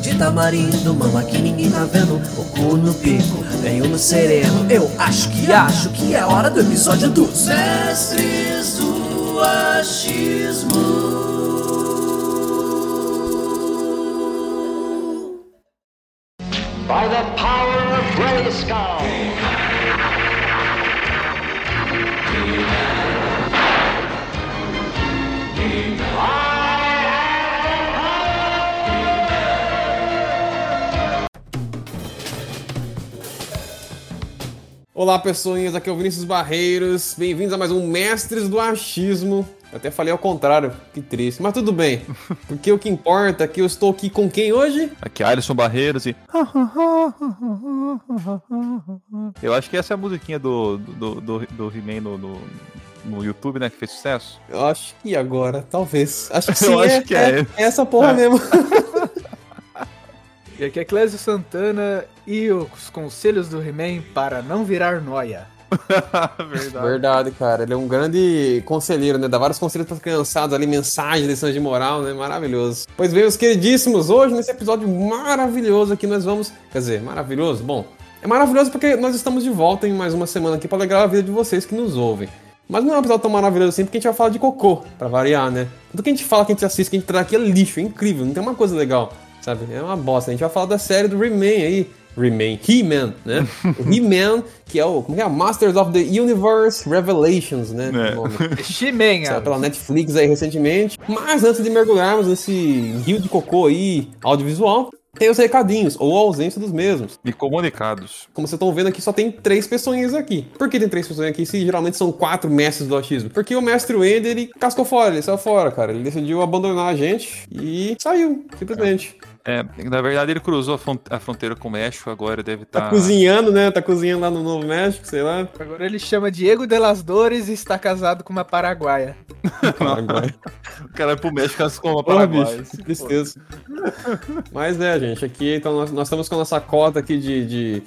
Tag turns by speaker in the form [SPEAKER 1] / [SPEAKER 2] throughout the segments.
[SPEAKER 1] De tamarindo, mama que ninguém tá vendo. O cu no pico, veio no sereno. Eu acho que acho que é hora do episódio dos Mestres do Achismo.
[SPEAKER 2] By the power of Grayskull.
[SPEAKER 3] Olá, pessoinhas, aqui é o Vinícius Barreiros. Bem-vindos a mais um Mestres do Achismo. Eu até falei ao contrário, que triste. Mas tudo bem, porque o que importa é que eu estou aqui com quem hoje?
[SPEAKER 4] Aqui é Alisson Barreiros e. Eu acho que essa é a musiquinha do, do, do, do He-Man no, no, no YouTube, né? Que fez sucesso.
[SPEAKER 3] Eu acho que agora, talvez. Acho que sim,
[SPEAKER 4] Eu acho
[SPEAKER 3] é,
[SPEAKER 4] que é.
[SPEAKER 3] é essa porra
[SPEAKER 4] É.
[SPEAKER 3] mesmo.
[SPEAKER 5] E aqui é Clésio Santana e os conselhos do He-Man para não virar noia.
[SPEAKER 4] Verdade.
[SPEAKER 3] Verdade, cara. Ele é um grande conselheiro, né? Dá vários conselhos para criançadas ali, mensagens, lições de moral, né? Maravilhoso. Pois bem, meus queridíssimos, hoje nesse episódio maravilhoso aqui nós vamos. Quer dizer, maravilhoso? Bom, é maravilhoso porque nós estamos de volta em mais uma semana aqui para alegrar a vida de vocês que nos ouvem. Mas não é um episódio tão maravilhoso assim porque a gente vai falar de cocô, pra variar, né? Tudo que a gente fala, que a gente assiste, que a gente traz aqui é lixo, é incrível, não tem uma coisa legal, sabe? É uma bosta. A gente vai falar da série do Remain aí. Remain, He-Man, né? O He-Man, que é o como que é? Masters of the Universe Revelations, né?
[SPEAKER 4] É.
[SPEAKER 3] O nome.
[SPEAKER 5] He-Man,
[SPEAKER 3] Saiu pela Netflix aí recentemente. Mas antes de mergulharmos nesse rio de cocô aí, audiovisual, tem os recadinhos, ou a ausência dos mesmos.
[SPEAKER 4] E comunicados.
[SPEAKER 3] Como vocês estão vendo aqui, só tem três pessoinhas aqui. Por que tem três pessoas aqui se geralmente são quatro mestres do autismo? Porque o mestre Wender, ele cascou fora, ele saiu fora, cara. Ele decidiu abandonar a gente e saiu, simplesmente.
[SPEAKER 4] É, na verdade, ele cruzou a, fron- a fronteira com o México, agora deve estar.
[SPEAKER 3] Tá cozinhando, né? Tá cozinhando lá no Novo México, sei lá.
[SPEAKER 5] Agora ele chama Diego de las Dores e está casado com uma paraguaia.
[SPEAKER 3] Paraguai.
[SPEAKER 4] O cara vai pro México as como
[SPEAKER 3] Porra,
[SPEAKER 4] Paraguai.
[SPEAKER 3] bicho, que tristeza. Mas é, gente, aqui então nós, nós estamos com a nossa cota aqui de, de,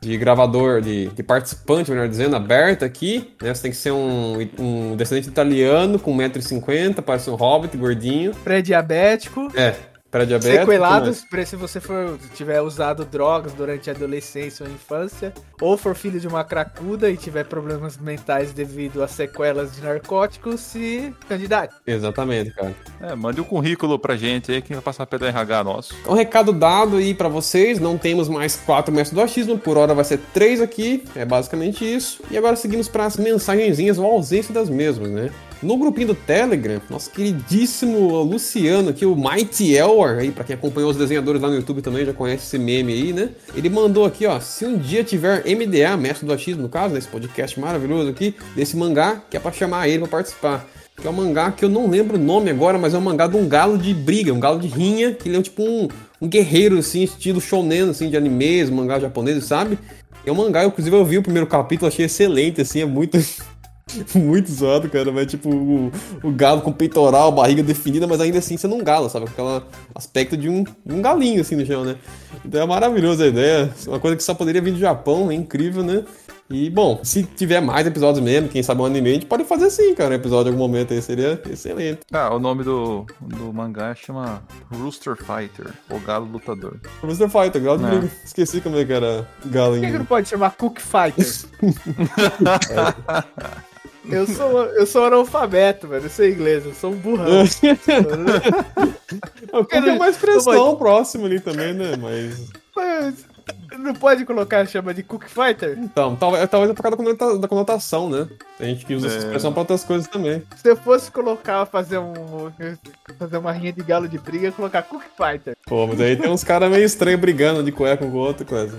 [SPEAKER 3] de gravador, de, de participante, melhor dizendo, aberta aqui. Né? Você tem que ser um, um descendente italiano com 1,50m, parece um hobbit, gordinho.
[SPEAKER 5] Pré-diabético.
[SPEAKER 3] É, pré-diabético.
[SPEAKER 5] Sequelados, pra se você for tiver usado drogas durante a adolescência ou infância, ou for filho de uma cracuda e tiver problemas mentais devido a sequelas de narcóticos, se candidate.
[SPEAKER 3] Exatamente, cara.
[SPEAKER 4] É, mande um currículo pra gente aí que vai passar pelo RH nosso.
[SPEAKER 3] Então, recado dado aí pra vocês, não temos mais quatro mestres do achismo, por hora vai ser três aqui, é basicamente isso. E agora seguimos para as mensagenzinhas ou ausência das mesmas, né? No grupinho do Telegram, nosso queridíssimo Luciano aqui, o Mighty Elwar, aí pra quem acompanhou os desenhadores lá no YouTube também já conhece esse meme aí, né? Ele mandou aqui, ó, se um dia tiver MDA, mestre do achismo no caso, nesse podcast maravilhoso aqui, desse mangá, que é pra chamar ele pra participar. Que é um mangá que eu não lembro o nome agora, mas é um mangá de um galo de briga, um galo de rinha, que ele é tipo um, um guerreiro, assim, estilo shonen, assim, de animes, mangá japonês, sabe? É um mangá, inclusive eu vi o primeiro capítulo, achei excelente, assim, é muito... muito zoado, cara, mas tipo, o, o galo com peitoral, barriga definida, mas ainda assim sendo um galo, sabe? Com aquele aspecto de um, um galinho, assim, no chão, né? Então é maravilhosa a ideia, uma coisa que só poderia vir do Japão, é incrível, né? E, bom, se tiver mais episódios mesmo, quem sabe um anime, a gente pode fazer sim, cara, um episódio em algum momento aí, seria excelente.
[SPEAKER 4] Ah, o nome do, do mangá chama Rooster Fighter, o Galo Lutador.
[SPEAKER 3] Mr. Fighter, galo de
[SPEAKER 4] É.
[SPEAKER 3] briga. Esqueci como é que era galo
[SPEAKER 5] Por que, que
[SPEAKER 3] em...
[SPEAKER 5] não pode chamar Cook Fighter? eu, sou, eu sou analfabeto, velho. Eu sou inglês, eu sou um burrão.
[SPEAKER 3] O que é mais pressão próximo ali também, né? Mas...
[SPEAKER 5] Mas não pode colocar chama de Cook Fighter?
[SPEAKER 3] Então, talvez, talvez é por causa da conota- da conotação, né? Tem gente que usa essa
[SPEAKER 4] É.
[SPEAKER 3] expressão pra outras coisas também.
[SPEAKER 5] Se eu fosse colocar, fazer um. fazer uma rinha de galo de briga, colocar Cook Fighter.
[SPEAKER 3] Pô, mas aí tem uns caras meio estranhos brigando de cueca um com o outro, coisa.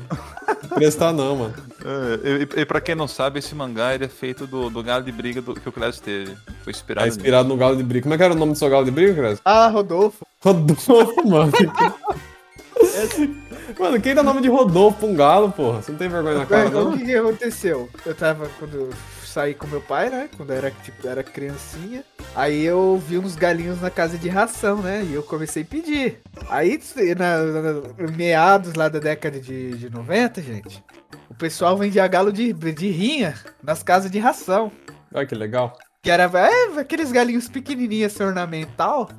[SPEAKER 3] Não prestar não, mano.
[SPEAKER 4] É, e, e pra quem não sabe, esse mangá ele é feito do, do galo de briga do, que o Clécio teve. Foi
[SPEAKER 3] Tá
[SPEAKER 4] inspirado
[SPEAKER 3] inspirado no galo de briga. Como é que era o nome do seu galo de briga, Cres?
[SPEAKER 5] Ah, Rodolfo.
[SPEAKER 3] Rodolfo, mano. Mano, quem dá nome de Rodolfo pra um galo, porra? Você não tem vergonha na cara, não?
[SPEAKER 5] o que, que aconteceu? Eu tava quando eu saí com meu pai, né? Quando eu era, tipo, era criancinha. Aí eu vi uns galinhos na casa de ração, né? E eu comecei a pedir. Aí, na, na- meados lá da década de, de 90, gente, o pessoal vendia galo de, de rinha nas casas de ração.
[SPEAKER 3] Olha que legal.
[SPEAKER 5] Que era é, aqueles galinhos pequenininhos, assim, ornamental.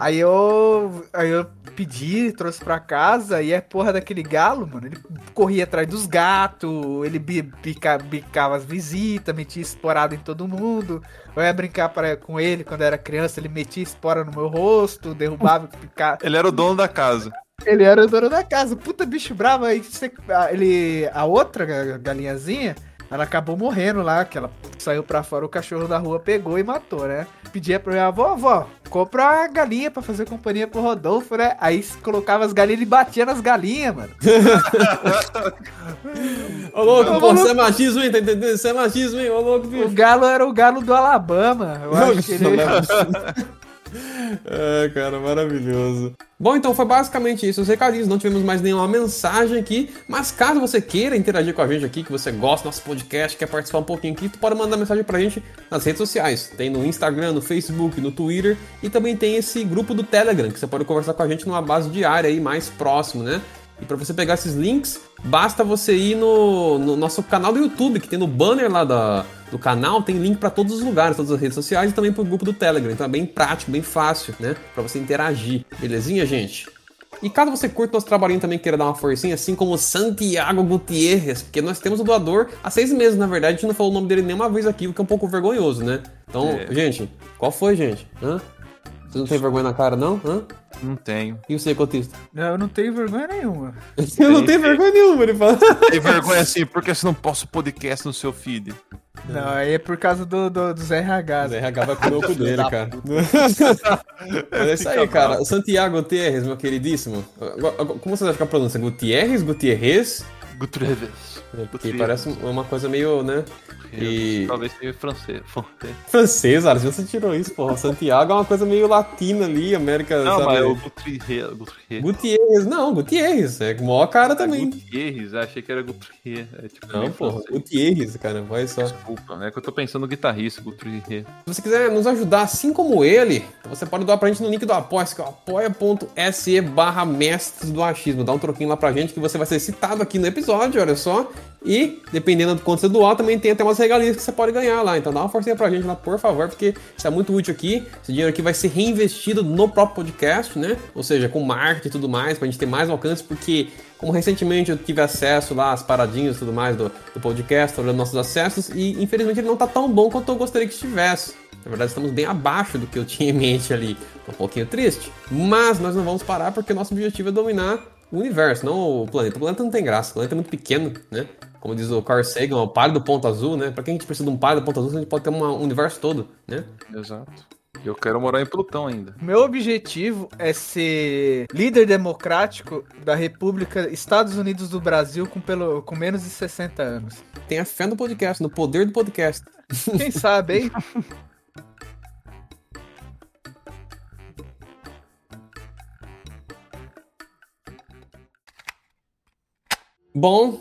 [SPEAKER 5] Aí eu, aí eu pedi, trouxe pra casa, e é porra daquele galo, mano. Ele corria atrás dos gatos, ele bi- bica- bicava as visitas, metia esporada em todo mundo. Eu ia brincar pra, com ele quando era criança, ele metia espora no meu rosto, derrubava, picava.
[SPEAKER 4] Ele era o dono da casa.
[SPEAKER 5] Ele era o dono da casa, puta bicho bravo. Aí você- a- ele, a outra ga- galinhazinha, ela acabou morrendo lá, que ela saiu pra fora, o cachorro da rua pegou e matou, né? Pedia pra minha avó, avó, compra uma galinha pra fazer companhia pro Rodolfo, né? Aí colocava as galinhas e batia nas galinhas, mano.
[SPEAKER 3] Ô, louco,
[SPEAKER 5] Ô,
[SPEAKER 3] pô, isso é machismo, hein? Tá entendendo? Isso é machismo, hein? Ô, louco,
[SPEAKER 5] O
[SPEAKER 3] bicho.
[SPEAKER 5] galo era o galo do Alabama. Eu acho que ele...
[SPEAKER 3] É, cara, maravilhoso. Bom, então foi basicamente isso os recadinhos. Não tivemos mais nenhuma mensagem aqui. Mas caso você queira interagir com a gente aqui, que você gosta do nosso podcast, quer participar um pouquinho aqui, tu pode mandar mensagem pra gente nas redes sociais. Tem no Instagram, no Facebook, no Twitter e também tem esse grupo do Telegram, que você pode conversar com a gente numa base diária aí, mais próximo, né? E para você pegar esses links, basta você ir no, no nosso canal do YouTube, que tem no banner lá da, do canal, tem link para todos os lugares, todas as redes sociais e também pro grupo do Telegram. Então é bem prático, bem fácil, né? Para você interagir. Belezinha, gente? E caso você curta nosso trabalhinho também queira dar uma forcinha, assim como o Santiago Gutierrez, porque nós temos o doador há seis meses, na verdade, a gente não falou o nome dele nenhuma vez aqui, o que é um pouco vergonhoso, né? Então,
[SPEAKER 4] É.
[SPEAKER 3] gente, qual foi, gente? Hã? Você não tem vergonha na cara, não? Hã?
[SPEAKER 4] Não tenho.
[SPEAKER 3] E você, cotista?
[SPEAKER 5] Não, eu não tenho vergonha nenhuma.
[SPEAKER 3] Eu não tenho vergonha nenhuma, ele fala.
[SPEAKER 4] Tem vergonha assim, porque você não posta o podcast no seu feed.
[SPEAKER 5] Não, aí é por causa do, do, dos RH.
[SPEAKER 3] Mas RH vai comer o cu dele, cara. Mas é isso aí, cara. Santiago Gutierrez, meu queridíssimo. Como você acha que é a pronúncia? Gutierrez? Gutierrez?
[SPEAKER 4] Gutierrez.
[SPEAKER 3] Porque parece uma coisa meio, né? E...
[SPEAKER 4] Talvez seja francês. francês.
[SPEAKER 3] Aras, você tirou isso, porra. Santiago é uma coisa meio latina ali, América,
[SPEAKER 4] Não,
[SPEAKER 3] sabe?
[SPEAKER 4] mas é o Gutierrez. Gutierrez.
[SPEAKER 3] Gutierrez, não, Gutierrez. É maior cara também.
[SPEAKER 4] Gutierrez, achei que era Gutierrez. É tipo
[SPEAKER 3] Não, porra. Gutierrez, cara, vai só.
[SPEAKER 4] Desculpa, é que eu tô pensando no guitarrista, Gutierrez.
[SPEAKER 3] Se você quiser nos ajudar assim como ele, você pode doar pra gente no link do apoia que é o apoia.se barra mestres do achismo. Dá um troquinho lá pra gente que você vai ser citado aqui no episódio, olha só. E, dependendo do quanto você doar, também tem até umas regalias que você pode ganhar lá. Então dá uma forcinha pra gente lá, por favor, porque é muito útil aqui. Esse dinheiro aqui vai ser reinvestido no próprio podcast, né? Ou seja, com marketing e tudo mais, pra gente ter mais alcance, porque como recentemente eu tive acesso lá às paradinhas e tudo mais do, do podcast, olhando nossos acessos, e infelizmente ele não tá tão bom quanto eu gostaria que estivesse. Na verdade, estamos bem abaixo do que eu tinha em mente ali. Um pouquinho triste. Mas nós não vamos parar porque nosso objetivo é dominar o universo, não o planeta. O planeta não tem graça, o planeta é muito pequeno, né? Como diz o Carl Sagan, o pálido ponto azul, né? Pra que a gente precisa de um pálido ponto azul a gente pode ter uma- um universo todo, né?
[SPEAKER 4] Exato. Eu quero morar em Plutão ainda.
[SPEAKER 5] Meu objetivo é ser líder democrático da República Estados Unidos do Brasil com, pelo, com menos de 60 anos.
[SPEAKER 3] Tenha fé no podcast, no poder do podcast.
[SPEAKER 5] Quem sabe, hein?
[SPEAKER 3] Bom,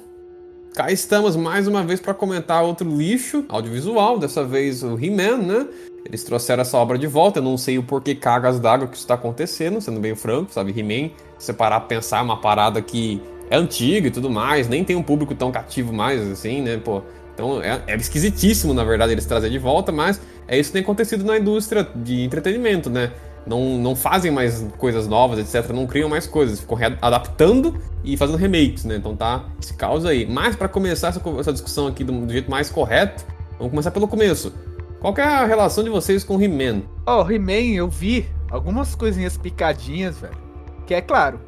[SPEAKER 3] cá estamos mais uma vez para comentar outro lixo audiovisual, dessa vez o He-Man, né? Eles trouxeram essa obra de volta, eu não sei o porquê cagas d'água que isso tá acontecendo, sendo bem franco, sabe? He-Man, se você parar pra pensar, é uma parada que é antiga e tudo mais, nem tem um público tão cativo mais, assim, né? Pô, então é, é esquisitíssimo, na verdade, eles trazerem de volta, mas é isso que tem acontecido na indústria de entretenimento, né? Não, não fazem mais coisas novas, etc. Não criam mais coisas, ficam adaptando e fazendo remakes, né? Então tá esse caos aí. Mas para começar essa, essa discussão aqui do, do jeito mais correto, vamos começar pelo começo. Qual é a relação de vocês com He-Man?
[SPEAKER 5] Ó, oh, He-Man, eu vi algumas coisinhas picadinhas, velho. Que é claro,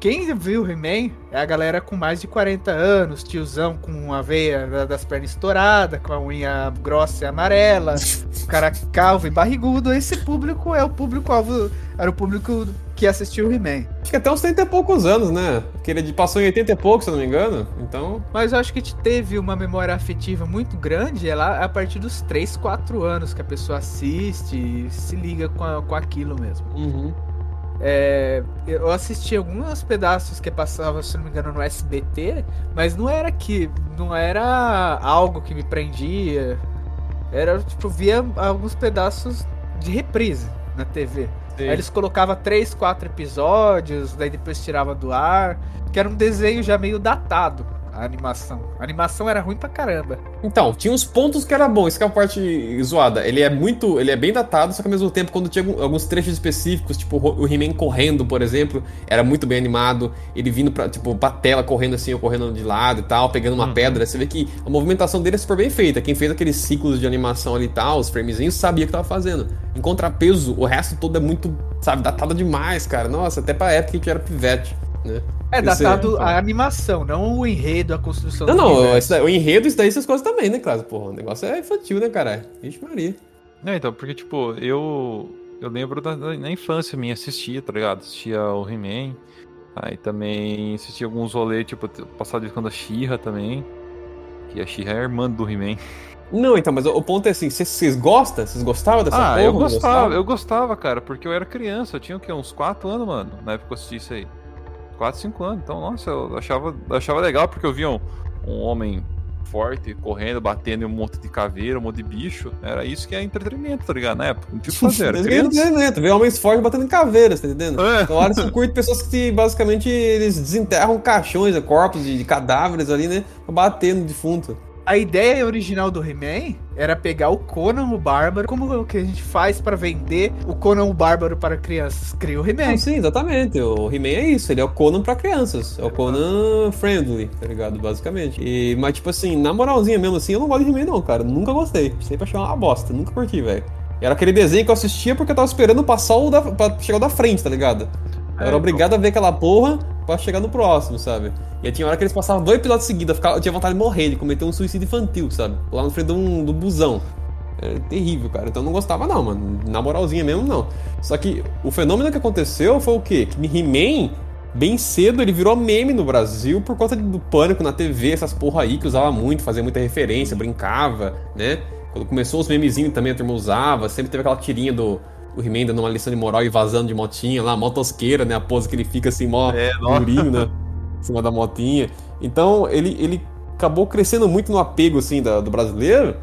[SPEAKER 5] quem viu He-Man é a galera com mais de 40 anos, tiozão com a veia da- das pernas estourada, com a unha grossa e amarela, o cara calvo e barrigudo. Esse público é o público-alvo, era o público que assistiu He-Man.
[SPEAKER 3] Acho que até uns 30 e poucos anos, né? Porque ele passou em 80 e poucos, se eu não me engano. Então,
[SPEAKER 5] Mas eu acho que teve uma memória afetiva muito grande é lá a partir dos 3, 4 anos que a pessoa assiste e se liga com, a- com aquilo mesmo.
[SPEAKER 3] uhum.
[SPEAKER 5] É, eu assisti alguns pedaços que passava, se não me engano, no SBT, mas não era que. não era algo que me prendia. Era, tipo, via alguns pedaços de reprise na TV. Aí eles colocavam três, quatro episódios, daí depois tirava do ar, que era um desenho já meio datado a animação. A animação era ruim pra caramba.
[SPEAKER 3] Então, tinha uns pontos que era bom, isso que é a parte zoada. Ele é muito. Ele é bem datado, só que ao mesmo tempo, quando tinha alguns trechos específicos, tipo o He-Man correndo, por exemplo, era muito bem animado. Ele vindo pra, tipo, pra tela correndo assim, ou correndo de lado e tal, pegando uma uhum. pedra. Você vê que a movimentação dele é super bem feita. Quem fez aqueles ciclos de animação ali e tal, os framezinhos, sabia o que tava fazendo. Em contrapeso, o resto todo é muito, sabe, datado demais, cara. Nossa, até pra época que a gente era pivete, né?
[SPEAKER 5] É datado a animação, não o enredo, a construção
[SPEAKER 3] Não, não, daí, o enredo, isso daí, essas coisas também, né, claro? Porra, o negócio é infantil, né, cara? Vixe Maria.
[SPEAKER 4] Não, então, porque, tipo, eu. Eu lembro da, da infância minha, assistia, tá ligado? Assistia o He-Man. Aí também assistia alguns rolês, tipo, passado de quando a She-Ra também. Que a She-Ra é a irmã do He-Man.
[SPEAKER 3] Não, então, mas o ponto é assim, vocês gostam? Vocês gostavam dessa
[SPEAKER 4] ah,
[SPEAKER 3] porra?
[SPEAKER 4] eu gostava, eu gostava, cara, porque eu era criança, eu tinha o quê? Uns 4 anos, mano, na época que eu assisti isso aí. 4, 5 anos. Então, nossa, eu achava, achava legal porque eu via um, um homem forte, correndo, batendo em um monte de caveira, um monte de bicho. Era isso que é entretenimento, tá ligado? Na época. Não tinha que fazer. Era
[SPEAKER 3] entretenimento. Ver homens fortes batendo em caveiras, tá entendendo? É. Então, hora você curte pessoas que basicamente eles desenterram caixões, corpos de, de cadáveres ali, né? Pra bater no defunto
[SPEAKER 5] a ideia original do He-Man era pegar o Conan o Bárbaro, como o que a gente faz para vender o Conan o Bárbaro para crianças. Cria o He-Man.
[SPEAKER 3] Sim, exatamente. O He-Man é isso, ele é o Conan para crianças. É o Conan friendly, tá ligado? Basicamente. E, mas, tipo assim, na moralzinha mesmo assim, eu não gosto de He-Man, não, cara. Nunca gostei. Sempre achei uma bosta. Nunca curti, velho. Era aquele desenho que eu assistia porque eu tava esperando passar o da, pra chegar o da frente, tá ligado? Eu era é, obrigado a ver aquela porra pra chegar no próximo, sabe? E aí tinha hora que eles passavam dois episódios seguidos, eu, ficava, eu tinha vontade de morrer, de cometer um suicídio infantil, sabe? Lá no frente do, um, do busão. É terrível, cara. Então eu não gostava, não, mano. Na moralzinha mesmo, não. Só que o fenômeno que aconteceu foi o quê? Que He-Man, bem cedo, ele virou meme no Brasil por conta do pânico na TV, essas porra aí que usava muito, fazia muita referência, brincava, né? Quando começou os memezinhos também a turma usava, sempre teve aquela tirinha do o He-Man dando uma lição de moral e vazando de motinha lá, motosqueira, né? A pose que ele fica assim, mó é, durinho, né? em cima da motinha. Então ele, ele acabou crescendo muito no apego assim da, do brasileiro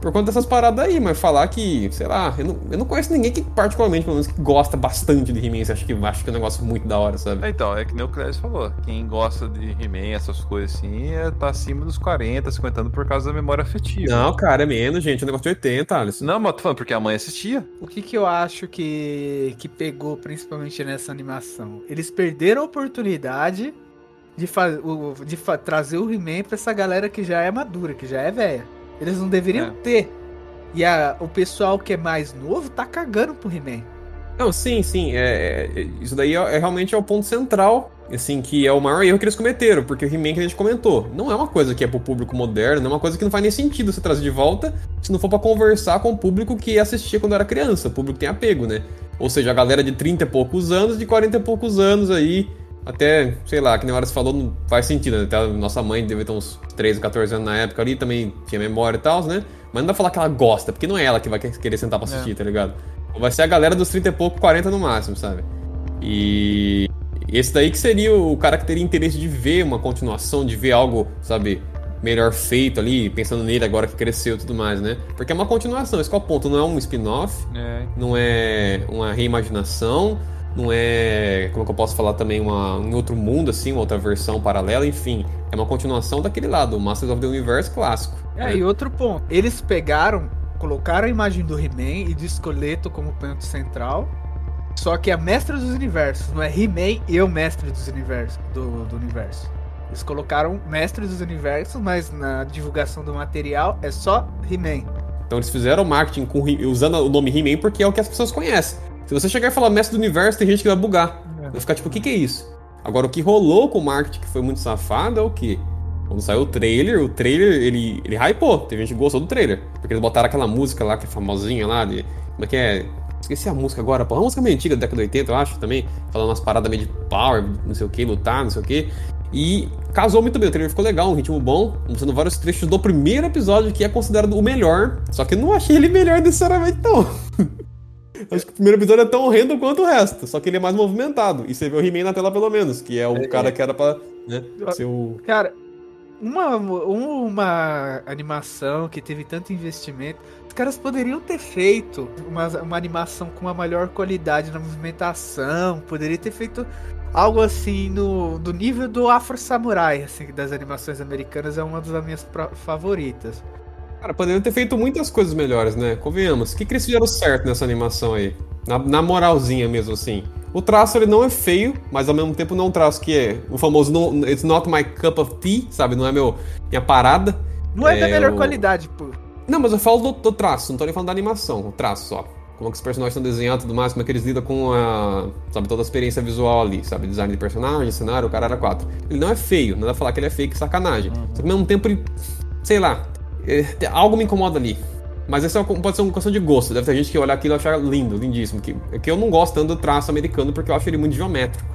[SPEAKER 3] por conta dessas paradas aí, mas falar que, sei lá, eu não, eu não conheço ninguém que particularmente, pelo menos, que gosta bastante de He-Man, acha que acha que é um negócio muito da hora, sabe?
[SPEAKER 4] É, então, é que nem o Clécio falou, quem gosta de He-Man, essas coisas assim, é, tá acima dos 40, 50 anos por causa da memória afetiva.
[SPEAKER 3] Não, cara, é menos, gente, é um negócio de 80, Alisson.
[SPEAKER 4] Não, mas tô falando porque a mãe assistia.
[SPEAKER 5] O que que eu acho que, que pegou principalmente nessa animação? Eles perderam a oportunidade de, o, de trazer o He-Man pra essa galera que já é madura, que já é velha. Eles não deveriam é. ter. E a, o pessoal que é mais novo tá cagando pro He-Man.
[SPEAKER 3] Não, sim, sim. É, é, isso daí é, é, realmente é o ponto central, assim, que é o maior erro que eles cometeram, porque o He-Man que a gente comentou, não é uma coisa que é pro público moderno, não é uma coisa que não faz nem sentido você trazer de volta se não for para conversar com o público que assistia quando era criança, o público tem apego, né? Ou seja, a galera de 30 e poucos anos, de 40 e poucos anos aí, até, sei lá, que nem hora você falou, não faz sentido, né? Até a nossa mãe deve ter uns 13, 14 anos na época ali, também tinha memória e tal, né? Mas não dá pra falar que ela gosta, porque não é ela que vai querer sentar pra assistir, é. tá ligado? Vai ser a galera dos 30 e pouco, 40 no máximo, sabe? E esse daí que seria o cara que teria interesse de ver uma continuação, de ver algo, sabe, melhor feito ali, pensando nele agora que cresceu e tudo mais, né? Porque é uma continuação, esse é o ponto, não é um spin-off, é. não é uma reimaginação, não é, como é que eu posso falar também, uma, um outro mundo, assim, uma outra versão paralela, enfim. É uma continuação daquele lado, o Masters of the Universe clássico.
[SPEAKER 5] É, e outro ponto. Eles pegaram, colocaram a imagem do He-Man e do esqueleto como ponto central. Só que é Mestre dos Universos, não é He-Man e o Mestre dos Universos, do, do universo. Eles colocaram Mestre dos Universos, mas na divulgação do material é só He-Man.
[SPEAKER 3] Então eles fizeram marketing com, usando o nome He-Man porque é o que as pessoas conhecem. Se você chegar e falar mestre do universo, tem gente que vai bugar. É. Vai ficar tipo, o que, que é isso? Agora, o que rolou com o marketing que foi muito safado é o quê? Quando saiu o trailer, o trailer, ele, ele hypou. Teve gente que gostou do trailer. Porque eles botaram aquela música lá, que é famosinha lá, de... Como é que é? Esqueci a música agora, pô. Uma música meio antiga da década de 80, eu acho, também. Falando umas paradas meio de power, não sei o que, lutar, não sei o que. E casou muito bem, o trailer ficou legal, um ritmo bom, mostrando vários trechos do primeiro episódio, que é considerado o melhor. Só que eu não achei ele melhor necessariamente, não. Acho que o primeiro episódio é tão horrendo quanto o resto, só que ele é mais movimentado. E você vê o He-Man na tela pelo menos, que é o cara que era pra né, ser o.
[SPEAKER 5] Cara, uma, uma animação que teve tanto investimento, os caras poderiam ter feito uma, uma animação com uma melhor qualidade na movimentação, poderia ter feito algo assim no, no nível do Afro Samurai, assim, das animações americanas, é uma das minhas favoritas.
[SPEAKER 3] Cara, poderiam ter feito muitas coisas melhores, né? Convenhamos. O que, que eles fizeram certo nessa animação aí? Na, na moralzinha mesmo, assim. O traço ele não é feio, mas ao mesmo tempo não é um traço que é o famoso no, It's not my cup of tea, sabe? Não é meu, minha parada.
[SPEAKER 5] Não é, da
[SPEAKER 3] É,
[SPEAKER 5] melhor
[SPEAKER 3] o-
[SPEAKER 5] qualidade, pô.
[SPEAKER 3] Não, mas eu falo do, do traço, não tô nem falando da animação, o traço só. Como é que os personagens estão desenhados e tudo mais, como é que eles lidam com a. Sabe, toda a experiência visual ali, sabe? Design de personagem, cenário, o cara era quatro. Ele não é feio, não dá pra falar que ele é feio, que sacanagem. Só que ao mesmo tempo ele. Sei lá. Algo me incomoda ali. Mas isso é pode ser uma questão de gosto. Deve ter gente que olhar aquilo e achar lindo, lindíssimo. Que, é que eu não gosto tanto do traço americano porque eu acho ele muito geométrico.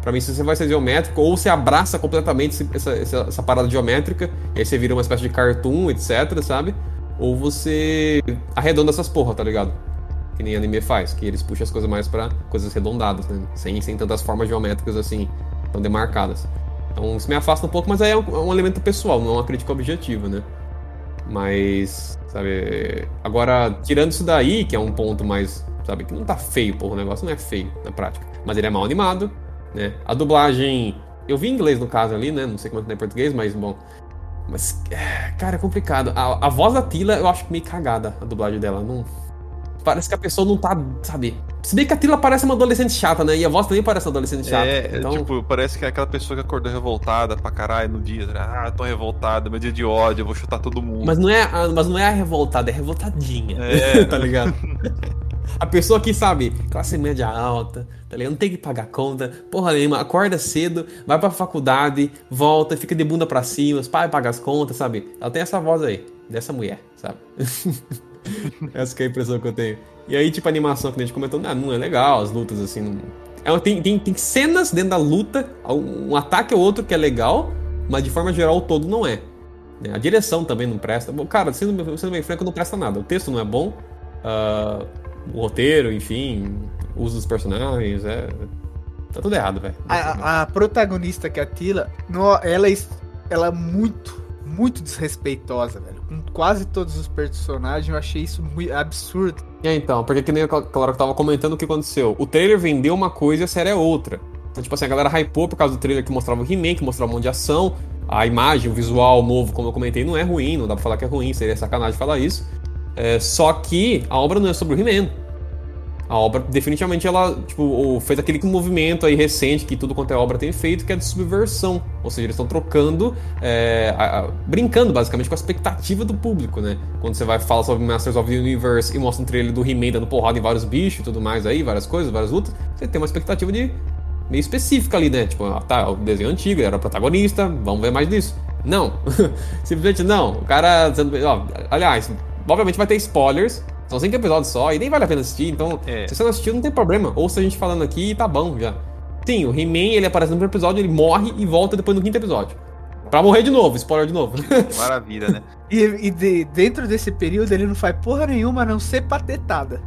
[SPEAKER 3] Pra mim, se você vai ser geométrico, ou você abraça completamente esse- essa, essa, essa parada geométrica, e aí você vira uma espécie de cartoon, etc, sabe? Ou você arredonda essas porra, tá ligado? Que nem anime faz, que eles puxam as coisas mais pra coisas arredondadas, né? Sem, sem tantas formas geométricas assim, tão demarcadas. Então isso me afasta um pouco, mas aí é um, é um elemento pessoal, não é uma crítica objetiva, né? Mas, sabe, agora, tirando isso daí, que é um ponto mais, sabe, que não tá feio, porra, o negócio não é feio na prática. Mas ele é mal animado, né? A dublagem, eu vi em inglês no caso ali, né? Não sei como é que tá em português, mas bom. Mas, é, cara, é complicado. A, a voz da Tila, eu acho meio cagada, a dublagem dela. Não, parece que a pessoa não tá, sabe? Se bem que a Tila parece uma adolescente chata, né? E a voz também parece uma adolescente chata.
[SPEAKER 4] É,
[SPEAKER 3] então,
[SPEAKER 4] tipo, parece que é aquela pessoa que acordou revoltada pra caralho no dia. Ah, tô revoltada, meu dia de ódio, eu vou chutar todo mundo.
[SPEAKER 3] Mas não é, a- mas não é a revoltada, é a revoltadinha.
[SPEAKER 4] É.
[SPEAKER 3] tá ligado? A pessoa que, sabe, classe média alta, tá ligado? Não tem que pagar conta, porra nenhuma, acorda cedo, vai pra faculdade, volta, fica de bunda pra cima, os pais pagam as contas, sabe? Ela tem essa voz aí, dessa mulher, sabe? essa que é a impressão que eu tenho. E aí, tipo, a animação que a gente comentou, ah, não é legal, as lutas, assim, não... É, tem, tem, tem cenas dentro da luta, um ataque ou outro que é legal, mas de forma geral o todo não é. né? A direção também não presta. Cara, sendo, sendo bem franco, não presta nada. O texto não é bom, ah, o roteiro, enfim, o uso dos personagens, é. Tá tudo errado, velho.
[SPEAKER 5] A, a protagonista, que é a Tila, no- ela, é ela é muito, muito desrespeitosa, velho. Quase todos os personagens, eu achei isso muito absurdo.
[SPEAKER 3] É, então, porque que nem que eu tava comentando o que aconteceu. O trailer vendeu uma coisa e a série é outra. Então, tipo assim, a galera hypou por causa do trailer que mostrava o He-Man, que mostrava um monte de ação. A imagem, o visual novo, como eu comentei, não é ruim, não dá pra falar que é ruim, seria sacanagem falar isso. É, só que a obra não é sobre o He-Man. A obra, definitivamente, ela tipo, fez aquele movimento aí recente que tudo quanto é obra tem feito, que é de subversão. Ou seja, eles estão trocando, é, a- a- brincando basicamente com a expectativa do público, né? Quando você vai falar sobre Masters of the Universe e mostra um trailer do He-Man dando porrada em vários bichos e tudo mais aí, várias coisas, várias lutas, você tem uma expectativa de meio específica ali, né? Tipo, ah, tá, o desenho antigo, ele era protagonista, vamos ver mais disso. Não. Simplesmente não. O cara. Ó, aliás, obviamente vai ter spoilers. São cinco episódios só e nem vale a pena assistir, então
[SPEAKER 4] É.
[SPEAKER 3] se você não assistiu, não tem problema. Ouça a gente falando aqui e tá bom já. Sim, o He-Man ele aparece no primeiro episódio, ele morre e volta depois no quinto episódio. Pra morrer de novo, spoiler de novo.
[SPEAKER 4] Maravilha, né?
[SPEAKER 5] E, e de- dentro desse período ele não faz porra nenhuma a não ser patetada.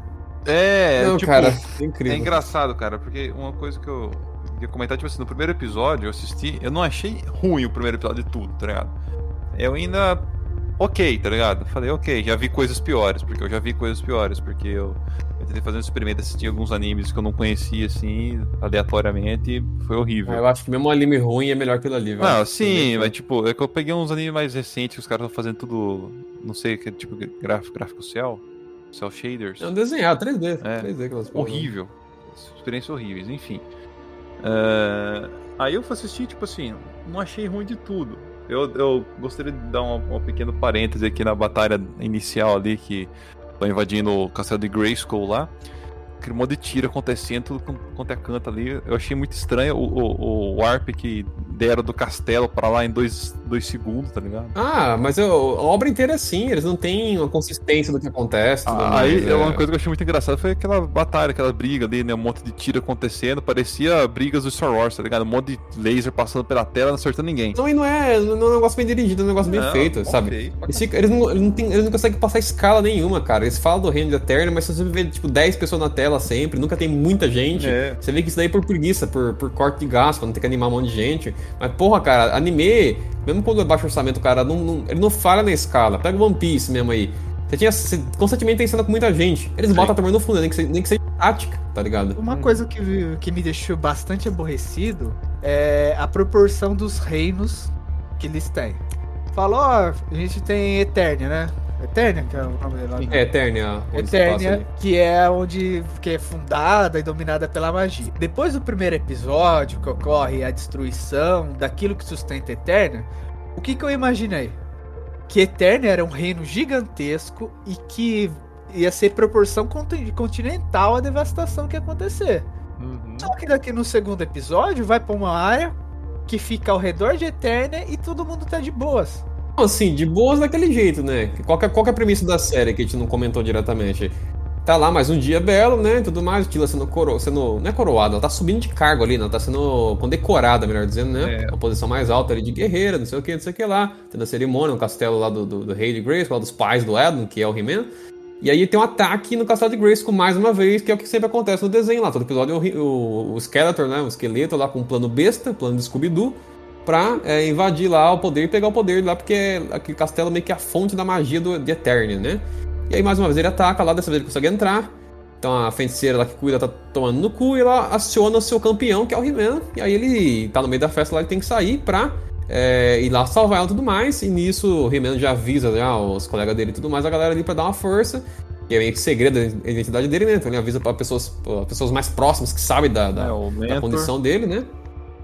[SPEAKER 4] É,
[SPEAKER 3] não,
[SPEAKER 4] tipo,
[SPEAKER 3] cara,
[SPEAKER 4] é
[SPEAKER 3] incrível.
[SPEAKER 4] engraçado, cara, porque uma coisa que eu ia comentar, tipo assim, no primeiro episódio eu assisti, eu não achei ruim o primeiro episódio de tudo, tá ligado? Eu ainda. Ok, tá ligado? Falei, ok, já vi coisas piores, porque eu já vi coisas piores, porque eu, eu tentei fazer um experimento, assistir alguns animes que eu não conhecia, assim, aleatoriamente, e foi horrível.
[SPEAKER 3] Eu acho que mesmo um anime ruim é melhor que aquilo ali, velho.
[SPEAKER 4] Não, sim, mas tipo, é que eu peguei uns animes mais recentes que os caras estão fazendo tudo, não sei, que é tipo gráfico, gráfico cell, cell shaders.
[SPEAKER 3] É um desenhado, 3D.
[SPEAKER 4] É.
[SPEAKER 3] 3D aquelas porra.
[SPEAKER 4] horrível. Experiências horríveis, enfim. Ah, aí eu fui assistir, tipo assim, não achei ruim de tudo. Eu, eu gostaria de dar uma pequena parêntese aqui na batalha inicial ali, que tô invadindo o castelo de Grayskull lá. Aquele monte de tiro acontecendo, tudo quanto é canto ali. Eu achei muito estranho o, o, o Warp que deram do castelo pra lá em dois, dois segundos, tá ligado?
[SPEAKER 3] Ah, mas eu- a obra inteira é assim, eles não têm uma consistência do que acontece.
[SPEAKER 4] Ah,
[SPEAKER 3] mais,
[SPEAKER 4] aí
[SPEAKER 3] é.
[SPEAKER 4] uma coisa que eu achei muito engraçada foi aquela batalha, aquela briga ali, né? Um monte de tiro acontecendo, parecia brigas do Star Wars, tá ligado? Um monte de laser passando pela tela, não acertando ninguém.
[SPEAKER 3] Não, e não é, não é um negócio bem dirigido, é um negócio bem
[SPEAKER 4] Não,
[SPEAKER 3] feito, sabe?
[SPEAKER 4] ok.
[SPEAKER 3] Eles, ficam- eles não, eles, não têm- eles não conseguem passar escala nenhuma, cara. Eles falam do reino de Eterno, mas se você vê, tipo, 10 pessoas na tela sempre, nunca tem muita gente.
[SPEAKER 4] É.
[SPEAKER 3] Você vê que isso daí é por preguiça, por, por corte de gasto, pra não ter que animar um monte de gente. Mas, porra, cara, anime, mesmo quando é baixo orçamento, cara, não, não- ele não falha na escala. Pega o One Piece mesmo aí. Você tinha. Você constantemente tem cena com muita gente. Eles botam a turma no fundo, nem que, seja, nem que seja tática, tá ligado?
[SPEAKER 5] Uma coisa que, que me deixou bastante aborrecido é a proporção dos reinos que eles têm. Falou, ó, a gente tem Eternia, né? Eternia, que é o nome dela.
[SPEAKER 3] É, Eternia.
[SPEAKER 5] Eternia, que é onde que é fundada e dominada pela magia. Depois do primeiro episódio, que ocorre a destruição daquilo que sustenta Eternia, o que, que eu imaginei? Que Eternia era um reino gigantesco e que ia ser proporção conti- continental à devastação que ia acontecer.
[SPEAKER 4] Uhum.
[SPEAKER 5] Só que daqui no segundo episódio vai pra uma área que fica ao redor de Eternia e todo mundo tá de boas.
[SPEAKER 3] Assim, de boas daquele jeito, né? Qual que, é- qual que é a premissa da série que a gente não comentou diretamente? Tá lá mais um dia belo, né? Tudo mais, Tila sendo sendo. Não é coroada, ela tá subindo de cargo ali, né? Ela tá sendo condecorada, melhor dizendo, né?
[SPEAKER 4] É.
[SPEAKER 3] Uma posição mais alta ali de guerreira, não sei o que, não sei o que lá. Tendo a cerimônia no castelo lá do, do, do rei de Grace, lá dos pais do Edmund, que é o He-Man. E aí tem um ataque no castelo de Grace mais uma vez, que é o que sempre acontece no desenho lá. Todo episódio é o, o, o Skeletor, né? O esqueleto lá com um plano besta, plano de Scooby-Doo pra é, invadir lá o poder e pegar o poder lá, porque aquele castelo meio que é a fonte da magia do, de Eternia, né? E aí, mais uma vez, ele ataca lá, dessa vez ele consegue entrar. Então a feiticeira lá que cuida tá tomando no cu e ela aciona o seu campeão, que é o He-Man. E aí ele tá no meio da festa lá e tem que sair pra é, ir lá salvar ela e tudo mais. E nisso o He-Man já avisa já, os colegas dele e tudo mais, a galera ali pra dar uma força. Que é meio que segredo da identidade dele, né? Então ele avisa pra pessoas, pra pessoas mais próximas que sabem da, da,
[SPEAKER 4] É,
[SPEAKER 3] da condição dele, né?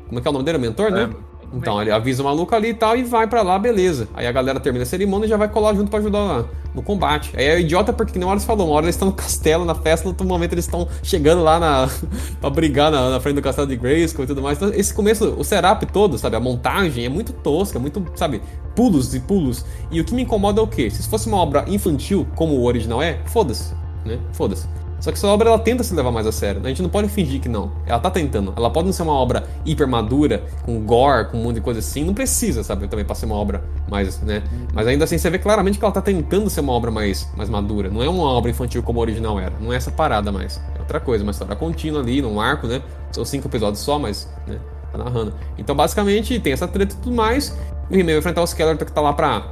[SPEAKER 3] Como é que é o nome dele? O mentor, né? Então, ele avisa o maluco ali e tal e vai pra lá, beleza. Aí a galera termina a cerimônia e já vai colar junto pra ajudar lá no combate. Aí é idiota porque, que nem hora você falou, uma hora eles estão no castelo, na festa, no outro momento eles estão chegando lá na, pra brigar na, na frente do castelo de Grayskull e tudo mais. Então, esse começo, o setup todo, sabe? A montagem é muito tosca, muito, sabe? Pulos e pulos. E o que me incomoda é o quê? Se fosse uma obra infantil, como o original é, foda-se, né? Foda-se. Só que essa obra ela tenta se levar mais a sério. A gente não pode fingir que não. Ela tá tentando. Ela pode não ser uma obra hiper madura, com gore, com um monte de coisa assim. Não precisa, sabe? Também pra ser uma obra mais, né? Mas ainda assim você vê claramente que ela tá tentando ser uma obra mais, mais madura. Não é uma obra infantil como a original era. Não é essa parada mais. É outra coisa, uma história contínua ali, num arco, né? São cinco episódios só, mas, né? Tá narrando. Então, basicamente, tem essa treta e tudo mais. E o He-Man vai enfrentar o Skeletor que tá lá pra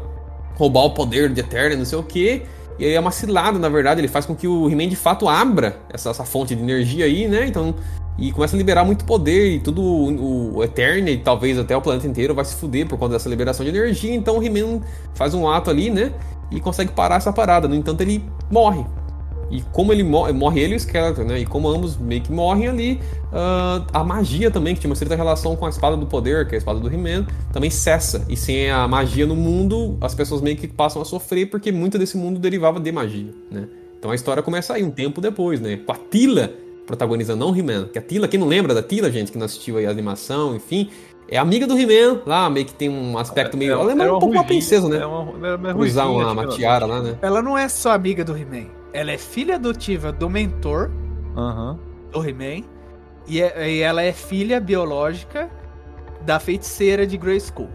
[SPEAKER 3] roubar o poder de Eterna, não sei o que. E aí é uma cilada, na verdade, ele faz com que o He-Man de fato abra essa, essa fonte de energia aí, né? Então. E começa a liberar muito poder e tudo o, o Eternia e talvez até o planeta inteiro vai se fuder por conta dessa liberação de energia. Então o He-Man faz um ato ali, né? E consegue parar essa parada. No entanto, ele morre. E como ele morre, morre ele e o Skeletor, né? E como ambos meio que morrem ali, ah, a magia também, que tinha uma certa relação com a espada do poder, que é a espada do He-Man, também cessa. E sem a magia no mundo, as pessoas meio que passam a sofrer, porque muito desse mundo derivava de magia, né? Então a história começa aí um tempo depois, né? Com a Tila protagonizando, não o He-Man. Que a Tila, quem não lembra da Tila, gente, que não assistiu aí a animação, enfim, é amiga do He-Man lá, meio que tem um aspecto meio. Ela lembra
[SPEAKER 4] Era
[SPEAKER 3] um pouco uma princesa, né?
[SPEAKER 4] É uma, ela é
[SPEAKER 3] Por usar uma, uma tiara lá, né?
[SPEAKER 5] Ela não é só amiga do He-Man. Ela é filha adotiva do mentor
[SPEAKER 4] Aham.
[SPEAKER 5] do He-Man. E, é- e ela é filha biológica da feiticeira de Grayskull,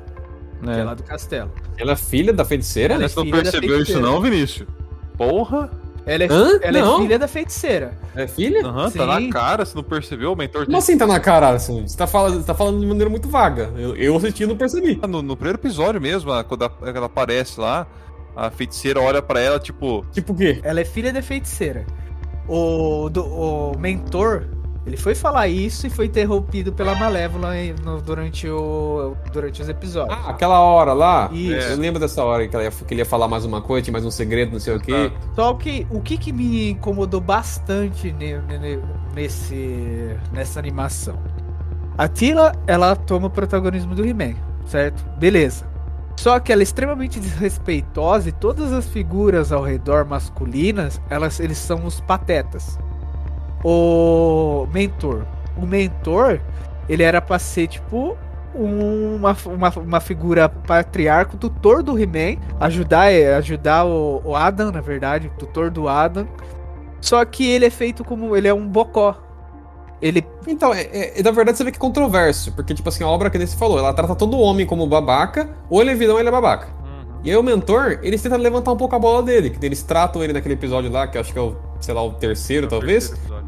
[SPEAKER 5] que é
[SPEAKER 4] É.
[SPEAKER 5] lá do castelo.
[SPEAKER 3] Ela é filha da feiticeira?
[SPEAKER 5] Ela é
[SPEAKER 4] Você não
[SPEAKER 5] filha da
[SPEAKER 4] percebeu isso não, Vinícius? Porra!
[SPEAKER 5] Ela é,
[SPEAKER 3] Hã?
[SPEAKER 5] ela é
[SPEAKER 3] Não.
[SPEAKER 5] filha da feiticeira.
[SPEAKER 3] É filha?
[SPEAKER 4] Aham, tá
[SPEAKER 5] Sim.
[SPEAKER 4] na cara, você não percebeu? O mentor
[SPEAKER 3] Como assim tá na cara? Assim? Você, tá falando, você tá falando de maneira muito vaga. Eu, eu assisti e não percebi.
[SPEAKER 4] No, no primeiro episódio mesmo, quando ela aparece lá, a feiticeira olha pra ela, tipo,
[SPEAKER 3] Tipo o quê?
[SPEAKER 5] Ela é filha da feiticeira. O, do- o mentor, ele foi falar isso e foi interrompido pela Malévola no- durante, o, durante os episódios.
[SPEAKER 3] Ah, aquela hora lá.
[SPEAKER 5] Isso.
[SPEAKER 3] Eu lembro dessa hora que, ela ia, que ele ia falar mais uma coisa, tinha mais um segredo, não sei o quê.
[SPEAKER 5] Só que o que, que me incomodou bastante ne- ne- nesse, nessa animação? A Tila, ela toma o protagonismo do He-Man, certo? Beleza. Só que ela é extremamente desrespeitosa e todas as figuras ao redor masculinas, elas, eles são os patetas. O mentor. O mentor, ele era pra ser tipo um- uma, uma, uma figura patriarca, tutor do He-Man, ajudar, é, ajudar o, o Adam, na verdade, tutor do Adam. Só que ele é feito como. Ele é um bocó. Ele.
[SPEAKER 3] Então, é, é- na verdade você vê que é controverso, porque, tipo assim, a obra que você falou, ela trata todo homem como babaca, ou ele é vilão ou ele é babaca. E aí o mentor, eles tentam levantar um pouco a bola dele, que eles tratam ele naquele episódio lá, que eu acho que é o, sei lá, o terceiro, talvez.
[SPEAKER 4] Terceiro.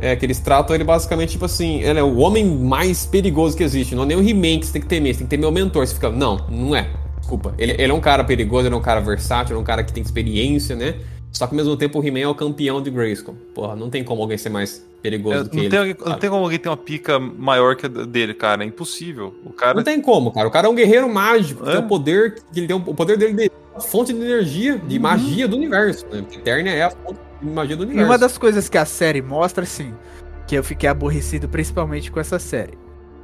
[SPEAKER 3] É, que eles tratam ele basicamente, tipo assim, ele é o homem mais perigoso que existe. Não é nem o He-Man que você tem que temer, você tem que temer o mentor. Você fica, não, não é. Desculpa. Ele, ele é um cara perigoso, ele é um cara versátil, ele é um cara que tem experiência, né? Só que ao mesmo tempo o He-Man é o campeão de Grayskull. Porra, não tem como alguém ser mais perigoso
[SPEAKER 4] É,
[SPEAKER 3] do que
[SPEAKER 4] não,
[SPEAKER 3] ele.
[SPEAKER 4] tem, alguém- não tem como alguém ter uma pica maior que a dele, cara. É impossível. O cara.
[SPEAKER 3] Não tem como, cara. O cara é um guerreiro mágico,
[SPEAKER 4] É.
[SPEAKER 3] tem o poder, que ele tem o, poder dele é a fonte de energia,
[SPEAKER 4] Uhum.
[SPEAKER 3] de magia do universo. Né? Eternia é a fonte de magia do
[SPEAKER 5] E
[SPEAKER 3] universo.
[SPEAKER 5] uma das coisas que a série mostra, assim, que eu fiquei aborrecido principalmente com essa série.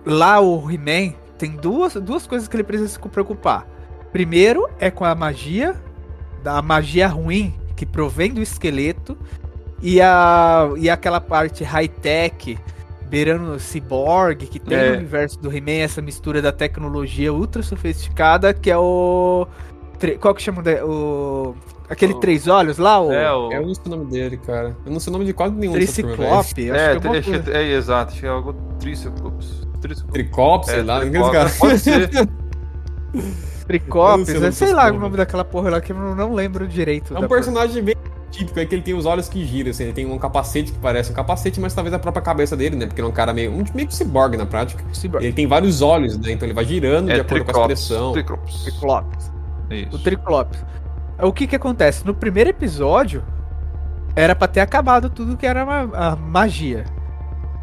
[SPEAKER 5] Lá o He-Man tem duas, duas coisas que ele precisa se preocupar. Primeiro é com a magia, da magia ruim que provém do esqueleto, e, a, e aquela parte high-tech, beirando cyborg, que tem
[SPEAKER 4] É.
[SPEAKER 5] no universo do He-Man, essa mistura da tecnologia ultra sofisticada, que é o. Qual que chama? de- O, aquele
[SPEAKER 4] O-
[SPEAKER 5] três olhos lá? O,
[SPEAKER 4] É, o.
[SPEAKER 3] Eu não sei o nome dele, cara. Eu não sei o nome de quase nenhum.
[SPEAKER 5] Triciclope?
[SPEAKER 4] É,
[SPEAKER 5] é alguma
[SPEAKER 4] acho que
[SPEAKER 5] coisa.
[SPEAKER 4] é, é, exato, acho que é algo. Triceratops.
[SPEAKER 3] Tricops, sei
[SPEAKER 4] É,
[SPEAKER 3] lá. Caras.
[SPEAKER 4] pode ser.
[SPEAKER 3] O nome
[SPEAKER 5] é, sei lá
[SPEAKER 3] porra.
[SPEAKER 5] o nome daquela porra lá que eu não, lembro direito.
[SPEAKER 3] É um personagem bem típico, é que ele tem os olhos que giram, assim, ele tem um capacete que parece um capacete, mas talvez a própria cabeça dele, né? Porque ele é um cara meio, um, meio que ciborgue na prática.
[SPEAKER 5] porra. Cyborg.
[SPEAKER 3] Ele tem vários olhos, né? Então ele vai girando de
[SPEAKER 4] É
[SPEAKER 3] acordo com a
[SPEAKER 4] Triclops.
[SPEAKER 3] expressão.
[SPEAKER 4] Triclops.
[SPEAKER 5] Triclopes.
[SPEAKER 4] Isso.
[SPEAKER 5] O Triclopes. O que que acontece? No primeiro episódio, era pra ter acabado tudo que era a magia.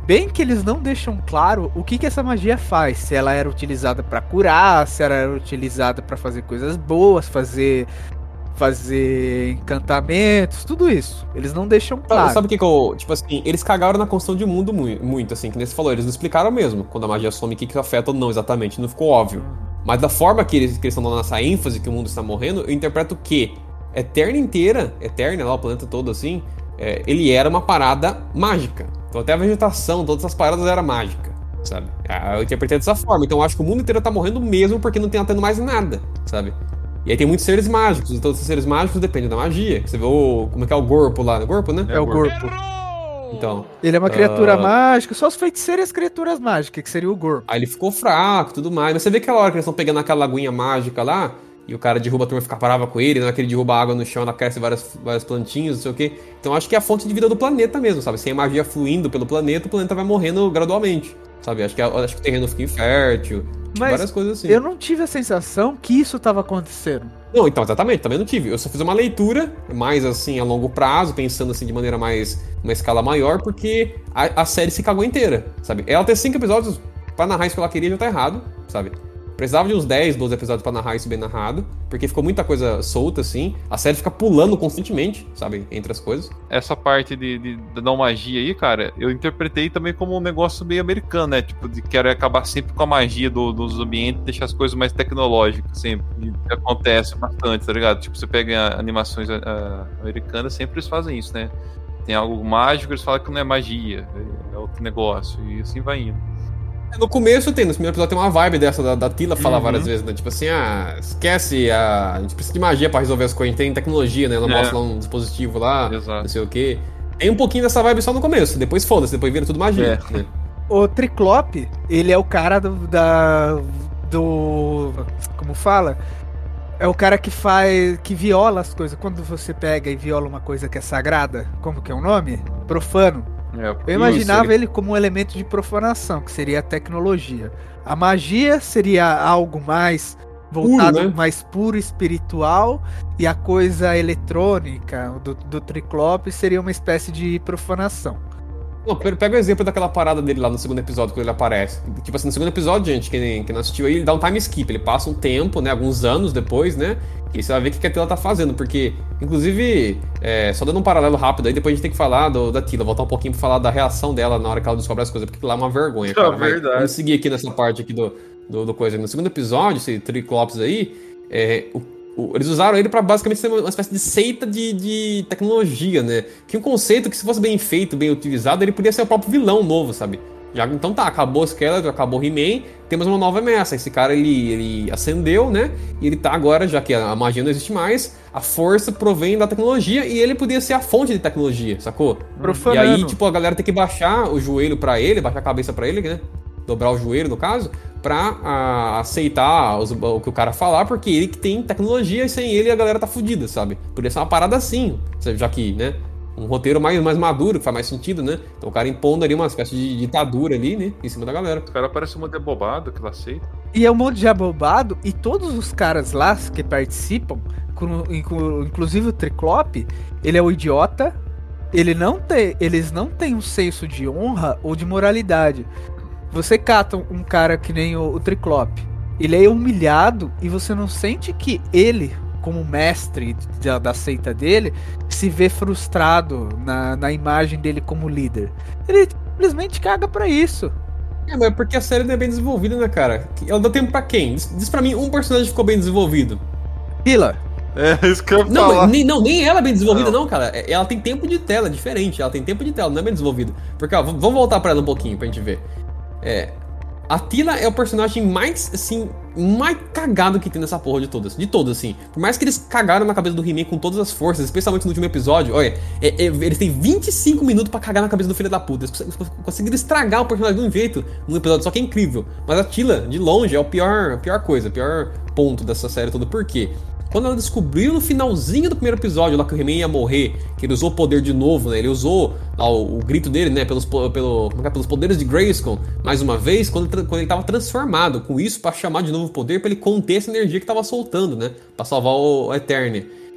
[SPEAKER 5] Bem que eles não deixam claro o que que essa magia faz. Se ela era utilizada pra curar, se ela era utilizada pra fazer coisas boas, fazer fazer encantamentos, tudo isso. Eles não deixam claro.
[SPEAKER 3] Sabe o que que eu. Tipo assim, eles cagaram na construção de mundo mui- muito, assim, que nem você falou, eles não explicaram mesmo quando a magia some o que, que afeta ou não exatamente, não ficou óbvio. Mas da forma que eles, que eles estão dando essa ênfase que o mundo está morrendo, eu interpreto que Eterna inteira, Eterna, lá o planeta todo assim, é, ele era uma parada mágica. Então até a vegetação, todas essas paradas eram mágicas, sabe? Ah, Eu interpretei dessa forma. Então eu acho que o mundo inteiro tá morrendo mesmo porque não tem tendo mais nada, sabe? E aí tem muitos seres mágicos, então esses seres mágicos dependem da magia. Você vê o. Como é que é o Gorpo lá? Gorpo, né?
[SPEAKER 5] É o corpo.
[SPEAKER 3] Então.
[SPEAKER 5] Ele é uma criatura
[SPEAKER 3] Ah.
[SPEAKER 5] mágica, só os feiticeiros e as criaturas mágicas, que seria o Gorpo.
[SPEAKER 3] Aí ele ficou fraco e tudo mais. Mas você vê aquela hora que eles estão pegando aquela laguinha mágica lá, e o cara derruba a turma e fica parava com ele, na hora que ele derruba água no chão, ela cresce várias, várias plantinhas, não sei o quê. Então acho que é a fonte de vida do planeta mesmo, sabe? Sem a magia fluindo pelo planeta, o planeta vai morrendo gradualmente. Sabe? Acho que, acho que o terreno fica infértil.
[SPEAKER 5] Mas
[SPEAKER 3] várias coisas assim.
[SPEAKER 5] Eu não tive a sensação que isso tava acontecendo.
[SPEAKER 3] Não, então, exatamente, também não tive. Eu só fiz uma leitura mais assim a longo prazo, pensando assim de maneira mais. uma escala maior, porque a, a série se cagou inteira, sabe? Ela ter cinco episódios pra narrar isso que ela queria já tá errado, sabe? Precisava de uns 10, 12 episódios pra narrar isso bem narrado, porque ficou muita coisa solta, assim. A série fica pulando constantemente, sabe? Entre as coisas.
[SPEAKER 4] Essa parte de, de, não magia aí, cara, eu interpretei também como um negócio meio americano, né? Tipo, de querer acabar sempre com a magia do- dos ambientes, deixar as coisas mais tecnológicas, sempre. E acontece bastante, tá ligado? Tipo, você pega animações ah, americanas, sempre eles fazem isso, né? Tem algo mágico, eles falam que não é magia, é outro negócio, e assim vai indo.
[SPEAKER 3] No começo tem, no primeiro episódio tem uma vibe dessa da, da Tila falar
[SPEAKER 4] Uhum.
[SPEAKER 3] várias vezes, né? Tipo assim, ah, esquece, a, a gente precisa de magia pra resolver as coisas, a gente tem tecnologia, né? Ela
[SPEAKER 4] É.
[SPEAKER 3] mostra lá um dispositivo lá,
[SPEAKER 4] Exato.
[SPEAKER 3] não sei o quê. Tem um pouquinho dessa vibe só no começo, depois foda-se, depois vira tudo magia,
[SPEAKER 4] É.
[SPEAKER 3] né?
[SPEAKER 5] O Triclope, ele é o cara do, da. do. Como fala? É o cara que faz. que viola as coisas. Quando você pega e viola uma coisa que é sagrada, como que é o nome? Profano.
[SPEAKER 4] É,
[SPEAKER 5] Eu imaginava
[SPEAKER 3] ele-
[SPEAKER 5] ele como um elemento de profanação, que seria a tecnologia. A magia seria algo mais voltado,
[SPEAKER 3] Puro, né?
[SPEAKER 5] mais puro, espiritual, e a coisa eletrônica do, do Triclope seria uma espécie de profanação.
[SPEAKER 3] Não, pe- pega o exemplo daquela parada dele lá no segundo episódio, quando ele aparece. Tipo assim, no segundo episódio, gente, quem, quem não assistiu aí, ele dá um time skip. Ele passa um tempo, né? Alguns anos depois, né? E você vai ver o que que a Tila tá fazendo. Porque, inclusive, é, só dando um paralelo rápido aí, depois a gente tem que falar do- da Tila, voltar um pouquinho pra falar da reação dela na hora que ela descobre as coisas, porque lá é uma vergonha, cara. Mas
[SPEAKER 4] verdade.
[SPEAKER 3] Vamos seguir aqui nessa parte aqui do, do, do coisa. No segundo episódio, esse Triclops aí, é, o- eles usaram ele pra basicamente ser uma espécie de seita de, de tecnologia, né? Que um conceito que, se fosse bem feito, bem utilizado, ele podia ser o próprio vilão novo, sabe? Já, então tá, acabou o Skeletor, acabou o He-Man, temos uma nova ameaça. Esse cara ele, ele acendeu, né? E ele tá agora, já que a magia não existe mais, a força provém da tecnologia e ele podia ser a fonte de tecnologia, sacou?
[SPEAKER 5] Profanando.
[SPEAKER 3] E aí, tipo, a galera tem que baixar o joelho pra ele, baixar a cabeça pra ele, né? Dobrar o joelho, no caso, pra ah, aceitar os- o que o cara falar, porque ele que tem tecnologia e sem ele a galera tá fudida, sabe? Podia ser uma parada assim, já que, né? Um roteiro mais, mais maduro, que faz mais sentido, né? Então o cara impondo ali uma espécie de ditadura ali, né? Em cima da galera.
[SPEAKER 4] O cara parece um monte de bobado que ela aceita.
[SPEAKER 5] E é um monte de abobado, e todos os caras lá que participam, inclusive o Triclope, ele é o idiota, ele não tem, eles não têm um senso de honra ou de moralidade. Você cata um cara que nem o, o Triclope, ele é humilhado e você não sente que ele, como mestre da, da seita dele, se vê frustrado na, na imagem dele como líder. Ele simplesmente caga pra isso.
[SPEAKER 3] É, mas é porque a série não é bem desenvolvida, né, cara? Ela dá tempo pra quem? Diz, diz pra mim um personagem ficou bem desenvolvido.
[SPEAKER 5] Hila,
[SPEAKER 4] É, isso que eu
[SPEAKER 3] Não,
[SPEAKER 4] falar.
[SPEAKER 3] nem, não, nem ela é bem desenvolvida,
[SPEAKER 4] Não.
[SPEAKER 3] não, cara. É- Ela tem tempo de tela, é diferente. Ela tem tempo de tela, não é bem desenvolvida. Porque, ó, vamos voltar pra ela um pouquinho pra gente ver. É. A Tila é o personagem mais, assim, mais cagado que tem nessa porra de todas. De todas, assim. Por mais que eles cagaram na cabeça do He-Man com todas as forças, especialmente no último episódio, olha, é- é- eles têm 25 minutos pra cagar na cabeça do filho da puta. Eles cons- conseguiram estragar o personagem de um jeito num episódio, só que é incrível. Mas a Tila, de longe, é o pior, a pior coisa, o pior ponto dessa série toda. Por quê? Quando ela descobriu no finalzinho do primeiro episódio lá que o He-Man ia morrer, que ele usou o poder de novo, né? Ele usou lá, o, o grito dele, né? Pelos, pelo, é é? pelos poderes de Grayskull, mais uma vez, quando, quando ele tava transformado. Com isso, pra chamar de novo o poder, pra ele conter essa energia que tava soltando, né? Pra salvar o, o.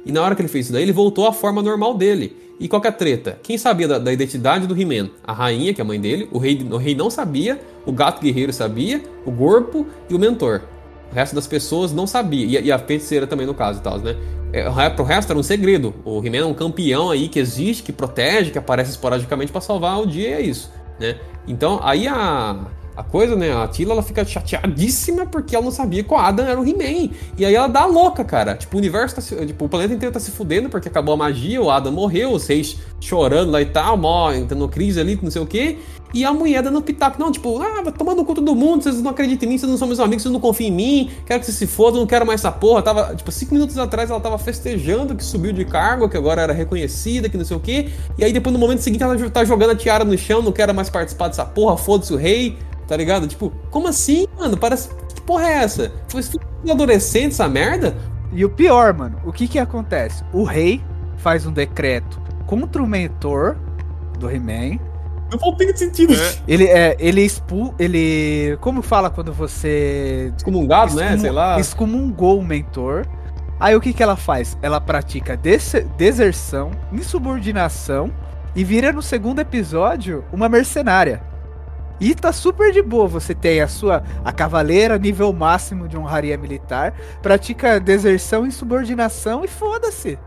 [SPEAKER 3] E na hora que ele fez isso daí, ele voltou à forma normal dele. E qual que é a treta? Quem sabia da, da identidade do He-Man? A rainha, que é a mãe dele, o rei, o rei não sabia, o gato guerreiro sabia, o corpo e o mentor. O resto das pessoas não sabia. E, a- e a feiticeira também, no caso e tal, né? É, pro resto era um segredo. O He-Man é um campeão aí que existe, que protege, que aparece esporadicamente pra salvar o dia e é isso, né? Então, aí a, a coisa, né? A Tila, ela fica chateadíssima porque ela não sabia que o Adam era o He-Man. E aí ela dá louca, cara. Tipo, o universo tá se, Tipo, o planeta inteiro tá se fudendo porque acabou a magia, o Adam morreu, os reis chorando lá e tal, mó, entrando crise ali, não sei o quê. E a mulher dando pitaco, não, tipo, ah, vai tomar no cu todo mundo, vocês não acreditam em mim, vocês não são meus amigos, vocês não confiam em mim, quero que vocês se fodam, não quero mais essa porra. Tava, tipo, cinco minutos atrás ela tava festejando que subiu de cargo, que agora era reconhecida, que não sei o quê. E aí depois no momento seguinte ela tá jogando a tiara no chão, não quero mais participar dessa porra, foda-se o rei, tá ligado? Tipo, como assim, mano? Parece. Que porra é essa? Foi adolescente essa merda?
[SPEAKER 5] E o pior, mano, o que que acontece? O rei faz um decreto contra o mentor do He-Man.
[SPEAKER 3] Não faz de sentido.
[SPEAKER 4] É.
[SPEAKER 5] Ele é, ele expul, ele, como fala quando você
[SPEAKER 3] Excomungado, né? Sei lá.
[SPEAKER 5] excomungou o mentor? Aí o que que ela faz? Ela pratica des- deserção, insubordinação e vira no segundo episódio uma mercenária. E tá super de boa, você tem a sua a cavaleira nível máximo de honraria militar, pratica deserção, insubordinação e foda-se.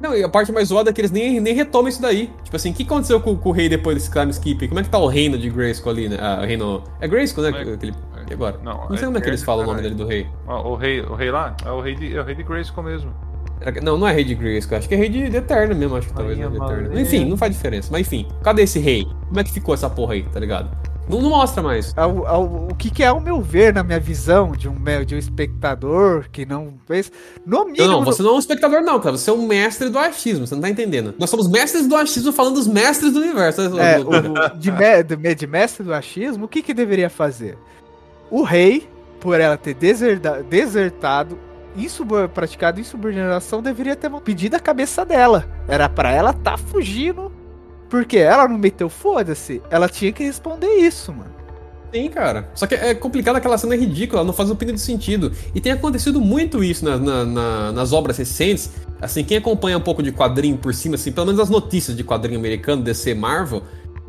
[SPEAKER 3] Não, e a parte mais zoada é que eles nem, nem retomam isso daí. Tipo assim, o que aconteceu com, com o rei depois desse time skip? Como é que tá o reino de Grayskull ali, né? Ah, o reino... É Grayskull, né?
[SPEAKER 4] É-
[SPEAKER 3] Aquele...
[SPEAKER 4] é-
[SPEAKER 3] E agora?
[SPEAKER 4] não,
[SPEAKER 3] Não sei
[SPEAKER 4] é
[SPEAKER 3] como é que eles falam o nome dele do rei.
[SPEAKER 4] O rei, o rei lá é o rei de, é o rei de Grayskull mesmo.
[SPEAKER 3] Era- Não, não é rei de Grayskull, acho que é rei de, de Eterno mesmo, acho que talvez não é de Eterno. Enfim, não faz diferença. Mas enfim, cadê esse rei? Como é que ficou essa porra aí, tá ligado? Não, não mostra mais.
[SPEAKER 5] Ao- ao- o que, que é ao meu ver, na minha visão, de um, de um espectador que não fez. No mínimo.
[SPEAKER 3] Não, não, você não é um espectador não, cara. Você é um mestre do achismo, você não tá entendendo. Nós somos mestres do achismo falando dos mestres do universo.
[SPEAKER 5] É, o, de, me- de me- de mestre do achismo, o que, que deveria fazer? O rei, por ela ter deserda- desertado, insub- praticado insubordinação, deveria ter pedido a cabeça dela. Era pra ela tá fugindo. Porque ela não meteu foda-se. Ela tinha que responder isso, mano.
[SPEAKER 3] Sim, cara. Só que é complicado, aquela cena é ridícula, não faz um pingo de sentido. E tem acontecido muito isso na- na- na- nas obras recentes. Assim, quem acompanha um pouco de quadrinho por cima, assim, pelo menos as notícias de quadrinho americano, DC, Marvel,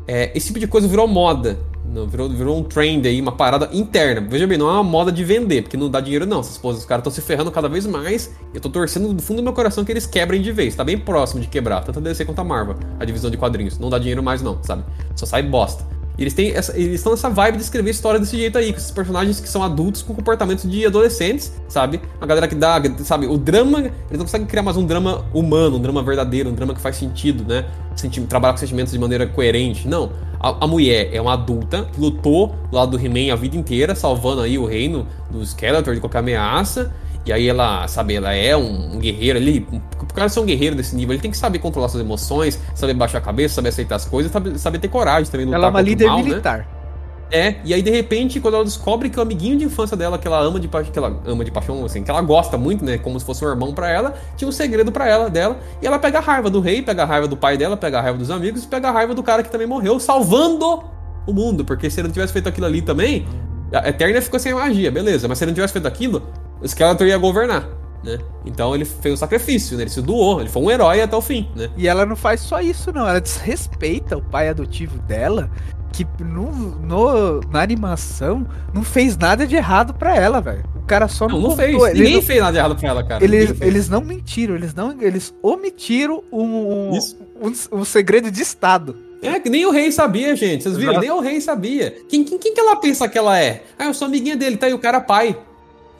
[SPEAKER 3] é, esse tipo de coisa virou moda. Não, virou, virou um trend aí, uma parada interna. Veja bem, não é uma moda de vender, porque não dá dinheiro não. Essas coisas, os caras estão se ferrando cada vez mais. Eu tô torcendo do fundo do meu coração que eles quebrem de vez. Tá bem próximo de quebrar, tanto a DC quanto a Marvel, a divisão de quadrinhos. Não dá dinheiro mais não, sabe? Só sai bosta. Eles têm essa, eles estão nessa vibe de escrever história desse jeito aí, com esses personagens que são adultos com comportamentos de adolescentes, sabe? A galera que dá, sabe, o drama, eles não conseguem criar mais um drama humano, um drama verdadeiro, um drama que faz sentido, né? Senti trabalhar com sentimentos de maneira coerente. Não. A, a mulher é uma adulta lutou do lado do He-Man a vida inteira, salvando aí o reino do Skeletor de qualquer ameaça. E aí ela, sabe, ela é um, um guerreiro ali. O cara ser um guerreiro desse nível, ele tem que saber controlar suas emoções, saber baixar a cabeça, saber aceitar as coisas, saber, saber ter coragem também. lutar
[SPEAKER 5] Ela é uma líder
[SPEAKER 3] mal, né?
[SPEAKER 5] militar.
[SPEAKER 3] É, e aí de repente, quando ela descobre que o amiguinho de infância dela, que ela ama de paixão, que ela ama de paixão, assim, que ela gosta muito, né, como se fosse um irmão pra ela, tinha um segredo pra ela, dela, e ela pega a raiva do rei, pega a raiva do pai dela, pega a raiva dos amigos, e pega a raiva do cara que também morreu, salvando o mundo, porque se ele não tivesse feito aquilo ali também, a Eterna ficou sem magia, beleza, mas se ele não tivesse feito aquilo, o Skeletor ia governar, né? Então ele fez um sacrifício, né? Ele se doou, ele foi um herói até o fim, né?
[SPEAKER 5] E ela não faz só isso, não. Ela desrespeita o pai adotivo dela, que no, no- na animação não fez nada de errado pra ela, velho. O cara só
[SPEAKER 3] Não,
[SPEAKER 5] não,
[SPEAKER 3] não fez.
[SPEAKER 5] ele
[SPEAKER 3] Ninguém
[SPEAKER 5] não-
[SPEAKER 3] fez nada de errado pra ela, cara.
[SPEAKER 5] Eles, eles não mentiram, eles não. Eles omitiram um, um, um, um segredo de Estado.
[SPEAKER 3] É, que nem o rei sabia, gente. Vocês viram?
[SPEAKER 4] Exato.
[SPEAKER 3] Nem o rei sabia. Quem, quem, quem que ela pensa que ela é? Ah, eu sou amiguinha dele, tá aí o cara pai.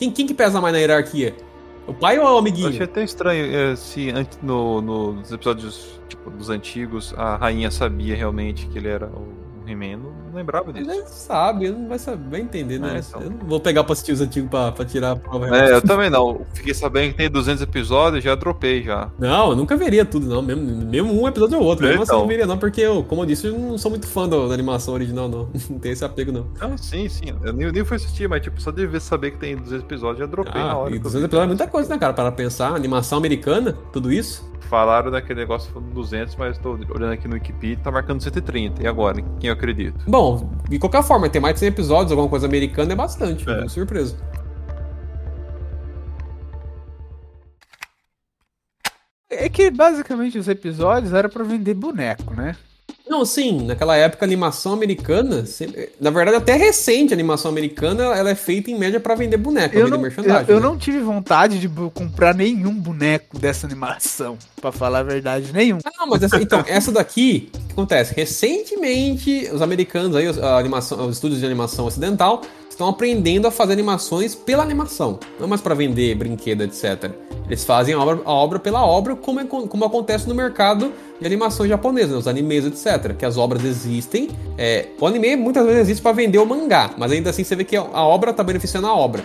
[SPEAKER 3] Quem, quem que pesa mais na hierarquia? O pai ou o
[SPEAKER 4] Eu
[SPEAKER 3] amiguinho?
[SPEAKER 4] achei até estranho eh, se antes- no, no- nos episódios tipo, dos antigos a rainha sabia realmente que ele era o He-Man. Não lembrava disso.
[SPEAKER 3] Ele sabe, ele não vai saber vai entender, né?
[SPEAKER 4] É, então.
[SPEAKER 3] Eu não vou pegar pra assistir os antigos pra, pra tirar a prova.
[SPEAKER 4] É, eu também não. Fiquei sabendo que tem 200 episódios, já dropei já.
[SPEAKER 3] Não, eu nunca veria tudo, não. Mesmo, mesmo um episódio ou outro. Mesmo assim, eu
[SPEAKER 4] Então.
[SPEAKER 3] não veria, não, porque eu, como eu disse, eu não sou muito fã do- da animação original, não. Não tenho esse apego, não.
[SPEAKER 4] Ah, sim, sim. Eu nem, nem fui assistir, mas tipo, só de ver saber que tem 200 episódios, já dropei na
[SPEAKER 3] Ah,
[SPEAKER 4] hora. que eu
[SPEAKER 3] 200
[SPEAKER 4] vi.
[SPEAKER 3] episódios é muita coisa, né, cara? Para pensar, animação americana, tudo isso.
[SPEAKER 4] Falaram daquele negócio falando 200, mas tô olhando aqui no Wikipedia tá marcando 130. E agora? Em Quem eu acredito?
[SPEAKER 3] Bom, de qualquer forma, ter mais de 100 episódios, alguma coisa americana é bastante.
[SPEAKER 4] É.
[SPEAKER 3] É. Surpresa.
[SPEAKER 5] É que basicamente os episódios era pra vender boneco, né?
[SPEAKER 3] Não, sim, naquela época a animação americana, na verdade até recente a animação americana, ela é feita em média pra vender boneco,
[SPEAKER 5] Eu
[SPEAKER 3] vender
[SPEAKER 5] não, eu,
[SPEAKER 3] merchandising.
[SPEAKER 5] eu
[SPEAKER 3] né?
[SPEAKER 5] não tive vontade de comprar nenhum boneco dessa animação, pra falar a verdade, nenhum.
[SPEAKER 3] Ah, Não, mas essa, então, essa daqui, o que acontece? Recentemente, os americanos aí, a animação, os estúdios de animação ocidental, estão aprendendo a fazer animações pela animação, não mais pra vender brinquedo, etc. Eles fazem a obra, a obra pela obra, como, é- como acontece no mercado de animação japonesa, né, os animes, etc. Que as obras existem. é, o anime muitas vezes existe pra vender o mangá, mas ainda assim você vê que a obra tá beneficiando a obra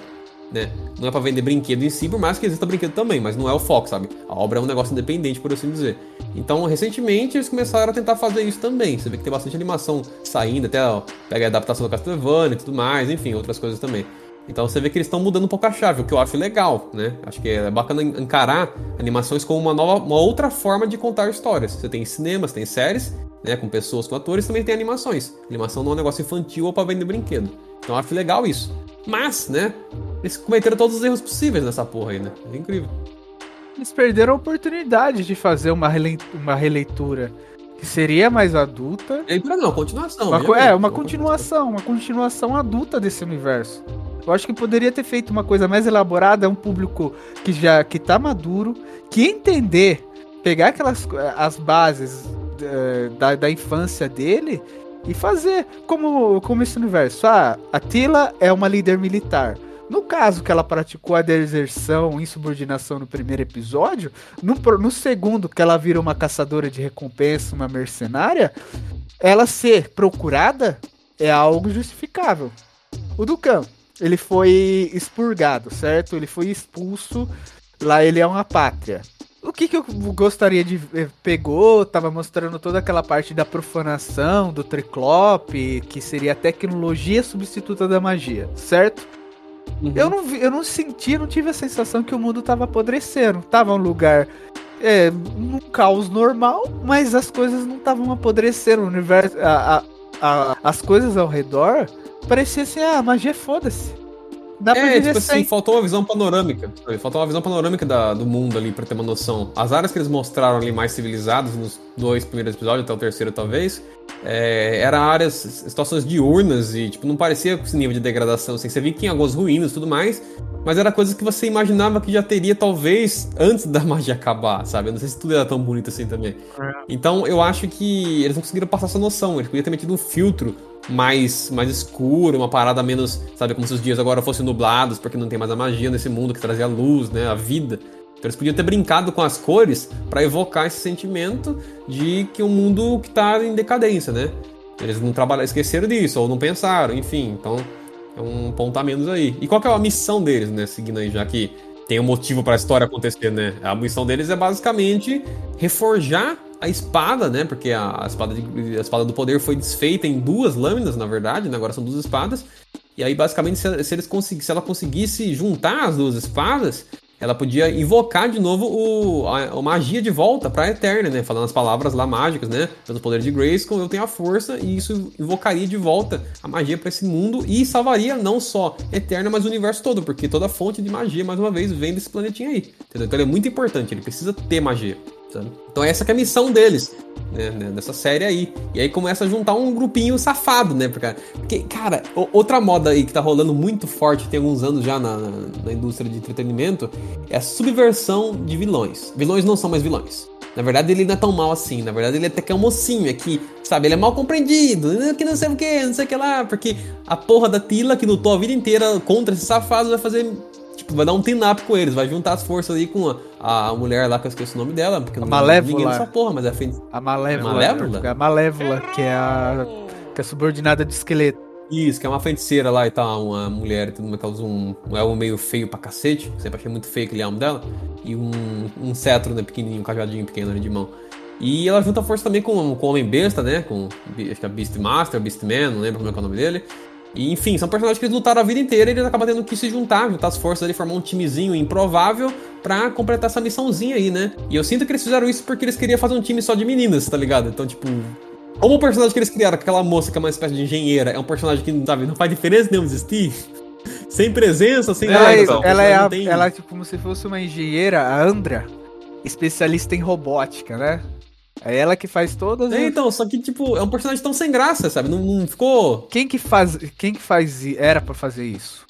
[SPEAKER 3] né? Não é pra vender brinquedo em si, por mais que exista brinquedo também, mas não é o foco, sabe? A obra é um negócio independente, por assim dizer. Então, recentemente, eles começaram a tentar fazer isso também. Você vê que tem bastante animação saindo, até ó, pega a adaptação do Castlevania e tudo mais, enfim, outras coisas também. Então você vê que eles estão mudando um pouco a chave, o que eu acho legal, né? Acho que é bacana encarar animações como uma nova, uma outra forma de contar histórias. Você tem cinemas, tem séries, né? Com pessoas, com atores, também tem animações. Animação não é um negócio infantil ou pra vender brinquedo. Então eu acho legal isso. Mas, né? Eles cometeram todos os erros possíveis nessa porra aí, né? É incrível.
[SPEAKER 5] Eles perderam a oportunidade de fazer uma, relei- uma releitura que seria mais adulta.
[SPEAKER 3] Leitura não, continuação.
[SPEAKER 5] Uma é, uma continuação, uma continuação adulta desse universo. Eu acho que poderia ter feito uma coisa mais elaborada, um público que já que tá maduro, que entender, pegar aquelas as bases eh, da, da infância dele e fazer como, como esse universo. Ah, a Tila é uma líder militar. No caso que ela praticou a deserção, insubordinação no primeiro episódio, no, no segundo que ela vira uma caçadora de recompensa, uma mercenária, ela ser procurada é algo justificável. O Ducan, ele foi expurgado, certo? Ele foi expulso. Lá ele é uma pátria. O que, que eu gostaria de ver? Pegou, tava mostrando toda aquela parte da profanação, do triclope, que seria a tecnologia substituta da magia, certo?
[SPEAKER 3] Uhum.
[SPEAKER 5] Eu não, vi, eu não senti, não tive a sensação que o mundo tava apodrecendo. Tava um lugar, é, um caos normal, mas as coisas não estavam apodrecendo. O universo, a- a- a- as coisas ao redor parecia assim, ah, magia foda-se. Dá pra
[SPEAKER 3] É,
[SPEAKER 5] viver
[SPEAKER 3] tipo
[SPEAKER 5] sem.
[SPEAKER 3] assim, faltou uma visão panorâmica. Faltou uma visão panorâmica da- do mundo ali, pra ter uma noção. As áreas que eles mostraram ali mais civilizadas, nos dois primeiros episódios, até o terceiro talvez, é, eram áreas, situações diurnas e, tipo, não parecia com esse nível de degradação, assim. Você via que tinha algumas ruínas e tudo mais, mas era coisas que você imaginava que já teria, talvez, antes da magia acabar, sabe? Eu não sei se tudo era tão bonito assim também. Então, eu acho que eles não conseguiram passar essa noção. Eles podiam ter metido um filtro mais, mais escuro, uma parada menos, sabe, como se os dias agora fossem nublados, porque não tem mais a magia nesse mundo que trazia a luz, né, a vida. Então eles podiam ter brincado com as cores para evocar esse sentimento de que o um mundo que tá em decadência, né? Eles não trabalharam, esqueceram disso, ou não pensaram, enfim, então é um ponto a menos aí. E qual que é a missão deles, né, seguindo aí, já que tem um motivo para a história acontecer, né? A missão deles é basicamente reforjar a espada, né? Porque a, a espada, de, a espada do poder foi desfeita em duas lâminas, na verdade, né? agora são duas espadas. E aí, basicamente, se, se eles consegu se ela conseguisse juntar as duas espadas, ela podia invocar de novo o, a, a magia de volta pra Eterna, né? Falando as palavras lá mágicas, né? Pelo poder de Grayskull, eu tenho a força e isso invocaria de volta a magia para esse mundo e salvaria não só Eterna, mas o universo todo, porque toda fonte de magia, mais uma vez, vem desse planetinho aí. Entendeu? Então ele é muito importante, ele precisa ter magia. Sabe? Então essa é a missão deles, né, né, dessa série aí. E aí começa a juntar um grupinho safado, né? Porque, cara, outra moda aí que tá rolando muito forte, tem alguns anos já na, na indústria de entretenimento, é a subversão de vilões. Vilões não são mais vilões. Na verdade, ele não é tão mal assim. Na verdade, ele até que é um mocinho aqui, sabe? Ele é mal compreendido, né, que não sei o que, não sei o que lá. Porque a porra da Tila, que lutou a vida inteira contra esses safados, vai fazer tipo, vai dar um team-up com eles, vai juntar as forças aí com a, a mulher lá, que eu esqueci o nome dela, porque
[SPEAKER 5] a
[SPEAKER 3] não
[SPEAKER 5] Malévola.
[SPEAKER 3] ninguém nessa porra, mas é feito.
[SPEAKER 5] A Malévola.
[SPEAKER 3] Malévola?
[SPEAKER 5] A Malévola, que é a, que é subordinada de esqueleto.
[SPEAKER 3] Isso, que é uma feiticeira lá e tal, uma mulher, tudo mais, causa um, um elmo meio feio pra cacete, sempre achei muito feio aquele elmo dela, e um, um cetro, né, pequenininho, um cajadinho pequeno ali de mão. E ela junta força também com, com o Homem Besta, né, com, acho que é Beastmaster, Beastman, não lembro como é, que é o nome dele, e, enfim, são personagens que eles lutaram a vida inteira e eles acabam tendo que se juntar, juntar as forças ali, formar um timezinho improvável pra completar essa missãozinha aí, né? E eu sinto que eles fizeram isso porque eles queriam fazer um time só de meninas, tá ligado? Então, tipo, como o personagem que eles criaram, aquela moça que é uma espécie de engenheira, é um personagem que sabe, não faz diferença nenhuma existir. sem presença, sem
[SPEAKER 5] ela,
[SPEAKER 3] nada.
[SPEAKER 5] é, ela é, a,
[SPEAKER 3] tem...
[SPEAKER 5] ela é tipo como se fosse uma engenheira, a Andra, especialista em robótica, né? É ela que faz todas.
[SPEAKER 3] É,
[SPEAKER 5] as-
[SPEAKER 3] então, só que, tipo, é um personagem tão sem graça, sabe? Não, não ficou.
[SPEAKER 5] Quem que faz, quem que faz, era pra fazer isso?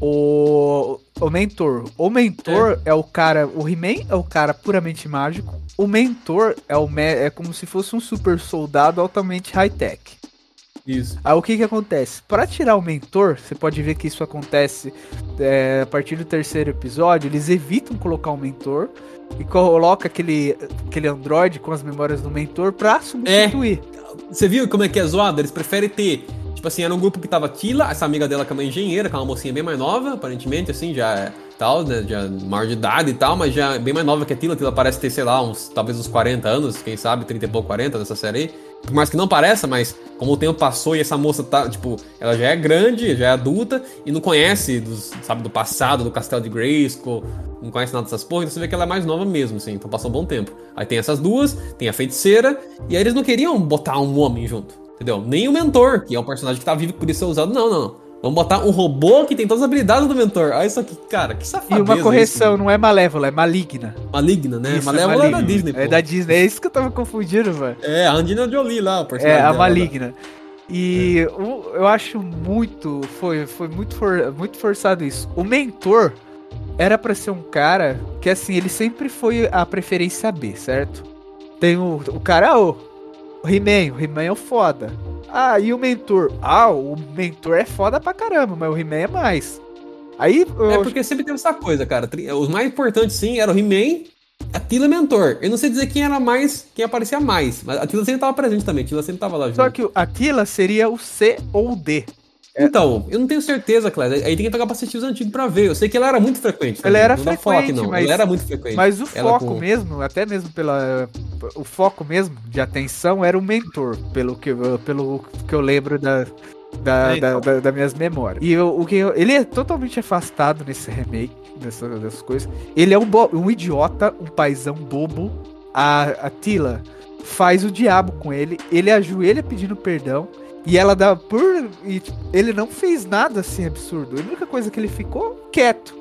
[SPEAKER 5] O, o mentor. O mentor é, o cara, o He-Man é o cara puramente mágico. O mentor é o me- é como se fosse um super soldado altamente high-tech.
[SPEAKER 3] Isso.
[SPEAKER 5] Aí o que que acontece? Pra tirar o mentor, você pode ver que isso acontece é, a partir do terceiro episódio, eles evitam colocar o mentor e coloca aquele, aquele androide com as memórias do mentor pra substituir.
[SPEAKER 3] Você viu como é que é zoado? Eles preferem ter. Tipo assim, era um grupo que tava Tila, essa amiga dela que é uma engenheira, que é uma mocinha bem mais nova, aparentemente, assim, já é tal, né? Já maior de idade e tal, mas já é bem mais nova que a Tila. Tila parece ter, sei lá, uns, talvez uns 40 anos, quem sabe, 30 e pouco, 40 nessa série aí. Por mais que não pareça, mas como o tempo passou e essa moça tá, tipo, ela já é grande, já é adulta e não conhece, dos, sabe, do passado, do castelo de Grayskull, não conhece nada dessas porras, então você vê que ela é mais nova mesmo, assim, então passou um bom tempo. Aí tem essas duas, tem a feiticeira, e aí eles não queriam botar um homem junto, entendeu? Nem o mentor, que é um personagem que tá vivo que podia ser usado, não, não. Vamos botar um robô que tem todas as habilidades do mentor. Olha isso aqui, cara, que
[SPEAKER 5] E
[SPEAKER 3] safadeza
[SPEAKER 5] uma correção,
[SPEAKER 3] isso,
[SPEAKER 5] não é malévola, é maligna.
[SPEAKER 3] Maligna, né?
[SPEAKER 5] Isso,
[SPEAKER 3] Malévola é da
[SPEAKER 5] maligna.
[SPEAKER 3] Disney,
[SPEAKER 5] É
[SPEAKER 3] pô.
[SPEAKER 5] da Disney, é isso que eu tava confundindo, velho.
[SPEAKER 3] É, a Angelina Jolie lá, o personagem
[SPEAKER 5] É, a maligna. E o- eu acho muito. Foi, foi muito, for- muito forçado isso. O mentor era pra ser um cara que, assim, ele sempre foi a preferência B, certo? Tem o, o cara, ah, o, o He-Man. O He-Man é o foda. Ah, e o mentor? Ah, o mentor é foda pra caramba, mas o He-Man é mais. Aí, eu,
[SPEAKER 3] É porque sempre teve essa coisa, cara. Os mais importantes, sim, eram o He-Man, a Tila e o Mentor. Eu não sei dizer quem era mais, quem aparecia mais, mas a Tila sempre tava presente também. A Tila sempre tava lá junto.
[SPEAKER 5] só que o Aquila seria o C ou o D.
[SPEAKER 3] Então, eu não tenho certeza, Cléber. Aí tem que pegar pra assistir os antigos pra ver. Eu sei que ela era muito frequente.
[SPEAKER 5] Ela era
[SPEAKER 3] não
[SPEAKER 5] frequente,
[SPEAKER 3] não.
[SPEAKER 5] mas-
[SPEAKER 3] Ela era muito frequente.
[SPEAKER 5] Mas o
[SPEAKER 3] Ela
[SPEAKER 5] foco
[SPEAKER 3] com-
[SPEAKER 5] mesmo, até mesmo pela. O foco mesmo de atenção era o mentor, pelo que, eu- pelo que eu lembro da, da,
[SPEAKER 4] É, então.
[SPEAKER 5] da- da- das minhas memórias. E eu- o que eu- ele é totalmente afastado nesse remake, dessa, dessas coisas. Ele é um, bo- um idiota, um paizão bobo. A, a Tila faz o diabo com ele, ele ajoelha pedindo perdão. E ela dá por. E, tipo, ele não fez nada assim absurdo. A única coisa que ele ficou quieto.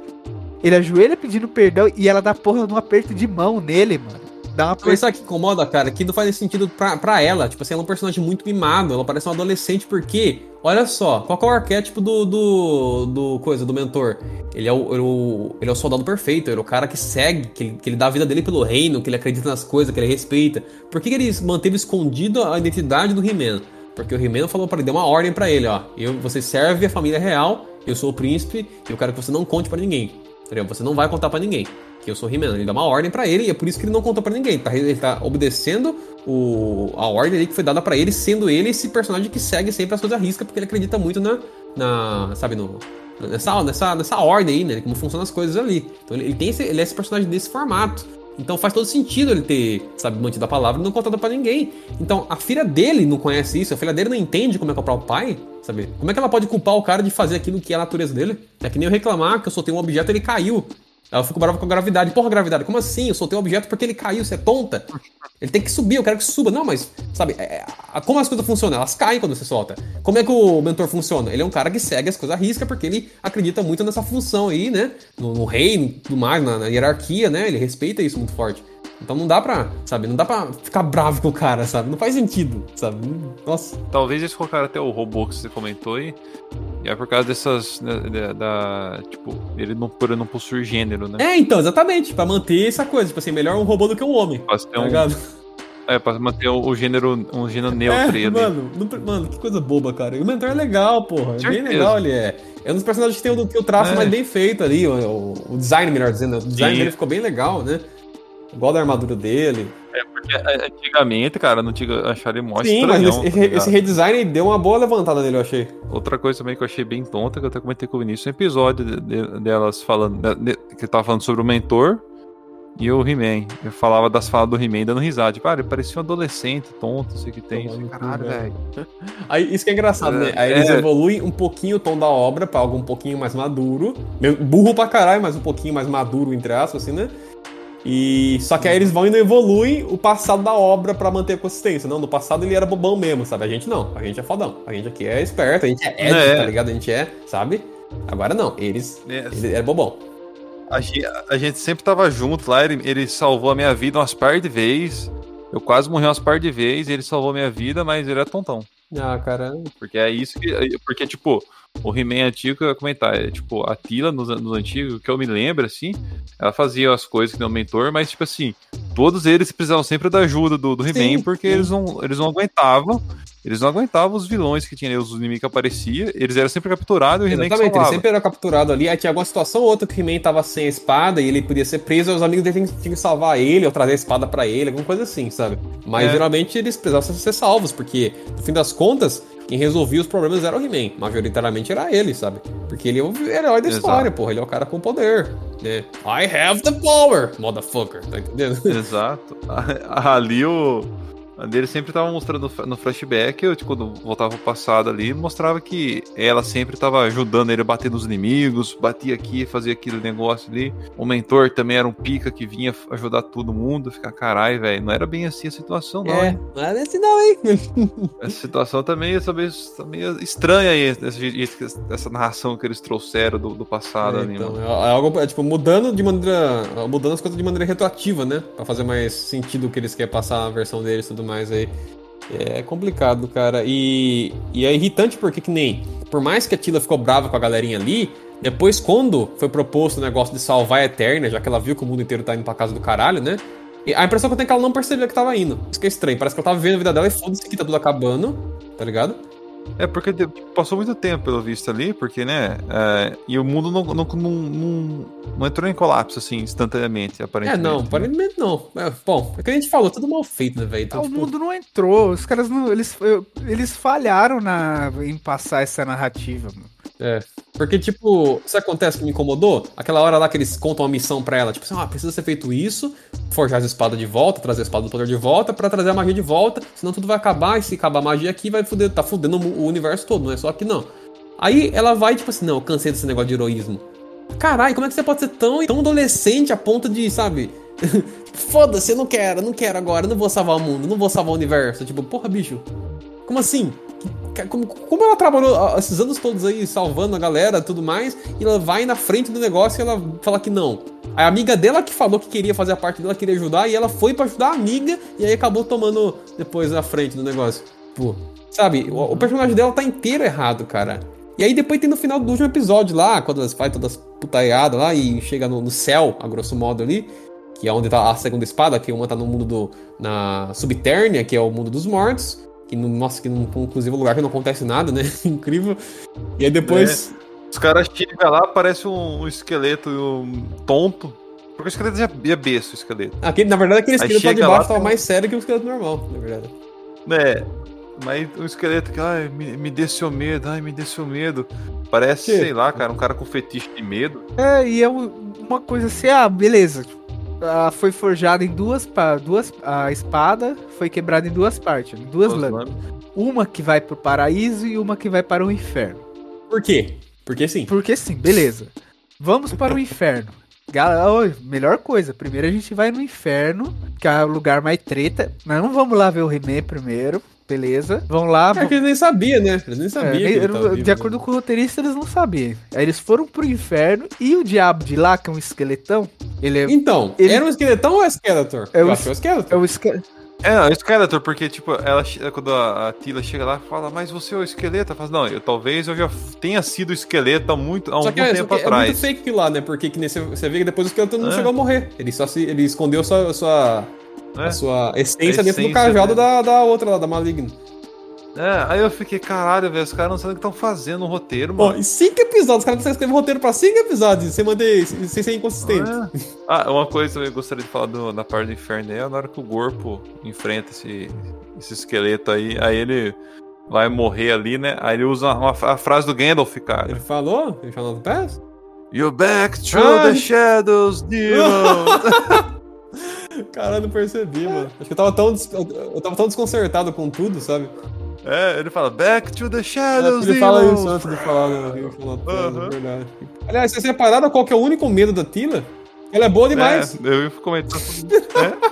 [SPEAKER 5] Ele ajoelha pedindo perdão e ela dá porra num aperto de mão nele, mano. Dá uma aperto.
[SPEAKER 3] sabe que incomoda, cara? Que não faz sentido pra, pra ela. Tipo assim, ela é um personagem muito mimado. Ela parece um adolescente, porque, olha só, qual é o arquétipo do, do, do coisa, do mentor? Ele é o, ele é o- ele é o soldado perfeito, ele é o cara que segue, que ele, que ele dá a vida dele pelo reino, que ele acredita nas coisas, que ele respeita. Por que, que ele manteve escondido a identidade do He-Man? Porque o He-Man falou para ele, deu uma ordem para ele, ó. Eu, você serve a família real, eu sou o príncipe, eu quero que você não conte para ninguém. Entendeu? Você não vai contar para ninguém. Que eu sou He-Man. Ele dá uma ordem para ele e é por isso que ele não contou para ninguém. Tá, ele tá obedecendo o, a ordem que foi dada para ele, sendo ele esse personagem que segue sempre as coisas à risca, porque ele acredita muito na. na sabe, no, nessa, nessa, nessa ordem aí, né? Como funcionam as coisas ali. Então ele, ele tem esse, ele é esse personagem desse formato. Então faz todo sentido ele ter, sabe, mantido a palavra e não contado para ninguém. Então a filha dele não conhece isso, a filha dele não entende como é que é o pai, sabe? Como é que ela pode culpar o cara de fazer aquilo que é a natureza dele? É que nem eu reclamar que eu soltei um objeto e ele caiu. Ela fica brava com a gravidade. Porra, gravidade, como assim? Eu soltei um objeto porque ele caiu, você é tonta? Ele tem que subir, eu quero que suba. Não, mas, sabe, é, é, como as coisas funcionam? Elas caem quando você solta. Como é que o mentor funciona? Ele é um cara que segue as coisas à risca porque ele acredita muito nessa função aí, né? No, no reino, no mais, na, na hierarquia, né? Ele respeita isso muito forte. Então não dá pra, sabe, não dá pra ficar bravo com o cara, sabe? Não faz sentido, sabe? Nossa.
[SPEAKER 4] Talvez eles colocaram até o robô que você comentou aí. E é por causa dessas. Da, da- da- tipo, ele não, por não possuir gênero, né?
[SPEAKER 3] É, então, exatamente, pra manter essa coisa, tipo assim, melhor um robô do que um homem.
[SPEAKER 4] Ter
[SPEAKER 3] Tá
[SPEAKER 4] um,
[SPEAKER 3] ligado?
[SPEAKER 4] é, pra manter o, gênero, um gênero neutro aí
[SPEAKER 3] É,
[SPEAKER 4] ali.
[SPEAKER 3] mano, não- mano, que coisa boba, cara. E o mentor é legal, porra. É bem legal ele é. É um dos personagens que tem o, que o traço
[SPEAKER 4] É.
[SPEAKER 3] mais bem feito ali, o, o- o design, melhor dizendo. O design
[SPEAKER 4] Sim.
[SPEAKER 3] dele ficou bem legal, né? Igual da armadura dele.
[SPEAKER 4] É, porque é, antigamente, cara, não tinha achado ele mó
[SPEAKER 3] Sim, mas esse,
[SPEAKER 4] tá
[SPEAKER 3] esse redesign aí deu uma boa levantada nele, eu achei.
[SPEAKER 4] Outra coisa também que eu achei bem tonta, que eu até comentei com o Vinícius, um episódio de- de- delas falando, de- de- que tava falando sobre o mentor e o He-Man. Eu falava das falas do He-Man dando risada. Tipo, ah, ele parecia um adolescente tonto, sei que tem. Falei, Caralho, velho.
[SPEAKER 3] Aí, isso que é engraçado, né? Aí eles
[SPEAKER 4] É.
[SPEAKER 3] evoluem um pouquinho o tom da obra pra algo um pouquinho mais maduro. Burro pra caralho, mas um pouquinho mais maduro, entre aspas, assim, né? E só que aí eles vão e não evoluem o passado da obra pra manter a consistência. Não, no passado ele era bobão mesmo, sabe? A gente não, a gente é fodão. A gente aqui é esperto, a gente é ético,
[SPEAKER 4] É.
[SPEAKER 3] tá ligado? A gente é, sabe? Agora não, eles,
[SPEAKER 4] É.
[SPEAKER 3] ele é bobão.
[SPEAKER 4] A gente, a gente sempre tava junto lá, ele, ele salvou a minha vida umas par de vezes. Eu quase morri umas par de vezes, ele salvou a minha vida, mas ele é tontão.
[SPEAKER 3] Ah, cara.
[SPEAKER 4] Porque é isso que. Porque, tipo, o He-Man antigo que eu ia comentar, é tipo, a Tila nos, nos antigos, que eu me lembro, assim, ela fazia as coisas que o mentor, mas, tipo assim, todos eles precisavam sempre da ajuda do, do He-Man, porque
[SPEAKER 3] sim.
[SPEAKER 4] eles não, eles não aguentavam. Eles não aguentavam os vilões que tinham, os inimigos que apareciam, eles eram sempre capturados e o He-Man
[SPEAKER 3] Exatamente, ele sempre era capturado ali. Aí tinha alguma situação ou outra que o He-Man tava sem a espada e ele podia ser preso, e os amigos dele tinham que salvar ele ou trazer a espada pra ele, alguma coisa assim, sabe? Mas
[SPEAKER 4] É.
[SPEAKER 3] geralmente eles precisavam ser salvos, porque no fim das contas, quem resolvia os problemas era o He-Man. Majoritariamente era ele, sabe? Porque ele é o herói da
[SPEAKER 4] Exato.
[SPEAKER 3] história, porra. Ele é o cara com poder. Né? I have the power, motherfucker. Tá entendendo?
[SPEAKER 4] Exato. Ali o. Ele sempre tava mostrando no flashback, eu, tipo, quando voltava pro passado ali, mostrava que ela sempre tava ajudando ele a bater nos inimigos, batia aqui, fazia aquele negócio ali. O mentor também era um pica que vinha ajudar todo mundo, ficar caralho, velho. Não era bem assim a situação, não.
[SPEAKER 3] É,
[SPEAKER 4] hein?
[SPEAKER 3] não é desse não, hein?
[SPEAKER 4] Essa situação também tá meio, tá meio estranha aí, que- essa narração que eles trouxeram do, do passado
[SPEAKER 3] É,
[SPEAKER 4] ali,
[SPEAKER 3] então,
[SPEAKER 4] mano.
[SPEAKER 3] é algo, é, tipo, mudando de maneira. Mudando as coisas de maneira retroativa, né? Pra fazer mais sentido o que eles querem passar na versão deles e tudo mais aí. É complicado, cara. E, e é irritante porque que nem. Por mais que a Tila ficou brava com a galerinha ali, depois, quando foi proposto o negócio de salvar a Eterna, já que ela viu que o mundo inteiro tá indo pra casa do caralho, né? A impressão que eu tenho é que ela não percebeu que tava indo. Isso que é estranho. Parece que ela tava vivendo a vida dela e foda-se que tá tudo acabando, tá ligado?
[SPEAKER 4] É porque de- passou muito tempo, pelo visto, ali, porque, né? é, e o mundo não, não, não, não, não entrou em colapso, assim, instantaneamente,
[SPEAKER 3] É,
[SPEAKER 4] aparentemente.
[SPEAKER 3] não,
[SPEAKER 4] né?
[SPEAKER 3] aparentemente não. É, bom, é que a gente falou, tudo mal feito, né, velho? Então,
[SPEAKER 5] Ah, o
[SPEAKER 3] tipo,
[SPEAKER 5] mundo não entrou. Os caras não. Eles, eles falharam na, em passar essa narrativa, mano.
[SPEAKER 3] É. Porque, tipo, isso acontece que me incomodou? Aquela hora lá que eles contam uma missão pra ela, tipo assim, ah, precisa ser feito isso, forjar as espadas de volta, trazer a espada do poder de volta, pra trazer a magia de volta, senão tudo vai acabar, e se acabar a magia aqui, vai fuder, tá fudendo o universo todo, não é só aqui não. Aí ela vai, tipo assim, não, eu cansei desse negócio de heroísmo. Caralho, como é que você pode ser tão, tão adolescente a ponto de, sabe? Foda-se, eu não quero, não quero agora, não vou salvar o mundo, não vou salvar o universo. Tipo, porra, bicho, como assim? Como, como ela trabalhou esses anos todos aí salvando a galera tudo mais, e ela vai na frente do negócio e ela fala que não. A amiga dela que falou que queria fazer a parte dela, queria ajudar, e ela foi pra ajudar a amiga, e aí acabou tomando depois a frente do negócio. Pô, sabe, o, o personagem dela tá inteiro errado, cara. E aí depois tem no final do último episódio lá, quando elas fazem todas putaiadas lá e chega no, no céu, a grosso modo ali, que é onde tá a segunda espada, que uma tá no mundo do. na Subternia, que é o mundo dos mortos. Que não, nossa, que não, inclusive é um lugar que não acontece nada, né? Incrível. E aí depois.
[SPEAKER 4] Os caras chegam lá, parece um, um esqueleto um tonto. Porque o esqueleto já é besta, o esqueleto.
[SPEAKER 3] Aquele, na verdade, aquele esqueleto lá de baixo
[SPEAKER 4] lá,
[SPEAKER 3] tava
[SPEAKER 4] tem-
[SPEAKER 3] mais sério que o esqueleto normal, na verdade.
[SPEAKER 4] É, mas o esqueleto que, ai, me, me dê seu medo, ai, me dê seu medo. Parece,
[SPEAKER 3] Que?
[SPEAKER 4] sei lá, cara, um cara com fetiche de medo.
[SPEAKER 5] É, e é um- uma coisa assim, ah, beleza. Ah, foi forjada em duas, duas. A espada foi quebrada em duas partes, em duas lâminas. Uma que vai pro paraíso e uma que vai para o inferno.
[SPEAKER 3] Por quê? Porque sim.
[SPEAKER 5] Porque sim, beleza. Vamos para o inferno. Gal- oi, melhor coisa, primeiro a gente vai no inferno, que é o lugar mais treta. Mas não vamos lá ver o He-Man primeiro, beleza? Vamos lá.
[SPEAKER 3] É que eles nem sabiam, né? Eles nem
[SPEAKER 5] É,
[SPEAKER 3] sabiam.
[SPEAKER 5] nem-
[SPEAKER 3] ele
[SPEAKER 5] de
[SPEAKER 3] vivo,
[SPEAKER 5] acordo
[SPEAKER 3] né?
[SPEAKER 5] com o roteirista, eles não sabiam. Aí eles foram pro inferno e o diabo de lá, que é um esqueletão, ele é,
[SPEAKER 3] Então,
[SPEAKER 5] Ele-
[SPEAKER 3] era um esqueletão ou é Skeletor?
[SPEAKER 5] É o
[SPEAKER 3] acho que é o
[SPEAKER 5] é
[SPEAKER 3] Skeletor.
[SPEAKER 5] o esque...
[SPEAKER 4] É, não, o Skeletor, porque, tipo, ela, quando a, a Tila chega lá e fala, mas você é o esqueleto? Ela fala, não, eu, talvez eu já tenha sido esqueleto há muito, há
[SPEAKER 3] que, é, só
[SPEAKER 4] tempo
[SPEAKER 3] que é muito
[SPEAKER 4] atrás.
[SPEAKER 3] fake lá, né? Porque que você, você vê que depois o esqueleto não
[SPEAKER 4] É.
[SPEAKER 3] chegou a morrer. Ele só se. Ele escondeu sua, sua,
[SPEAKER 4] né?
[SPEAKER 3] a sua essência
[SPEAKER 4] A
[SPEAKER 3] dentro do cajado da, da outra lá, da maligna.
[SPEAKER 4] É, aí eu fiquei, caralho, velho, os caras não sabem o que estão fazendo no roteiro,
[SPEAKER 3] Ó,
[SPEAKER 4] mano.
[SPEAKER 3] em cinco episódios, os caras conseguem escrever roteiro pra cinco episódios, sem manter. sem ser inconsistente.
[SPEAKER 4] É. Ah, uma coisa que eu gostaria de falar do- da parte do inferno é na hora que o Gorpo enfrenta esse, esse esqueleto aí, aí ele vai morrer ali, né? Aí ele usa uma, a frase do Gandalf, cara.
[SPEAKER 3] Ele falou? Ele falou no pass?
[SPEAKER 4] You're back
[SPEAKER 3] Ai.
[SPEAKER 4] the shadows, demon!
[SPEAKER 3] Eu não percebi, mano. Acho que eu tava tão, eu tava tão desconcertado com tudo, sabe?
[SPEAKER 4] é, ele fala, back to the
[SPEAKER 3] É,
[SPEAKER 4] shadows,
[SPEAKER 3] ele fala isso antes de falar, né? Ele
[SPEAKER 4] Aham.
[SPEAKER 3] é verdade. Aliás, vocês repararam qual que é o único medo da Tila? Ela é boa demais.
[SPEAKER 4] É, eu ia comentar. É.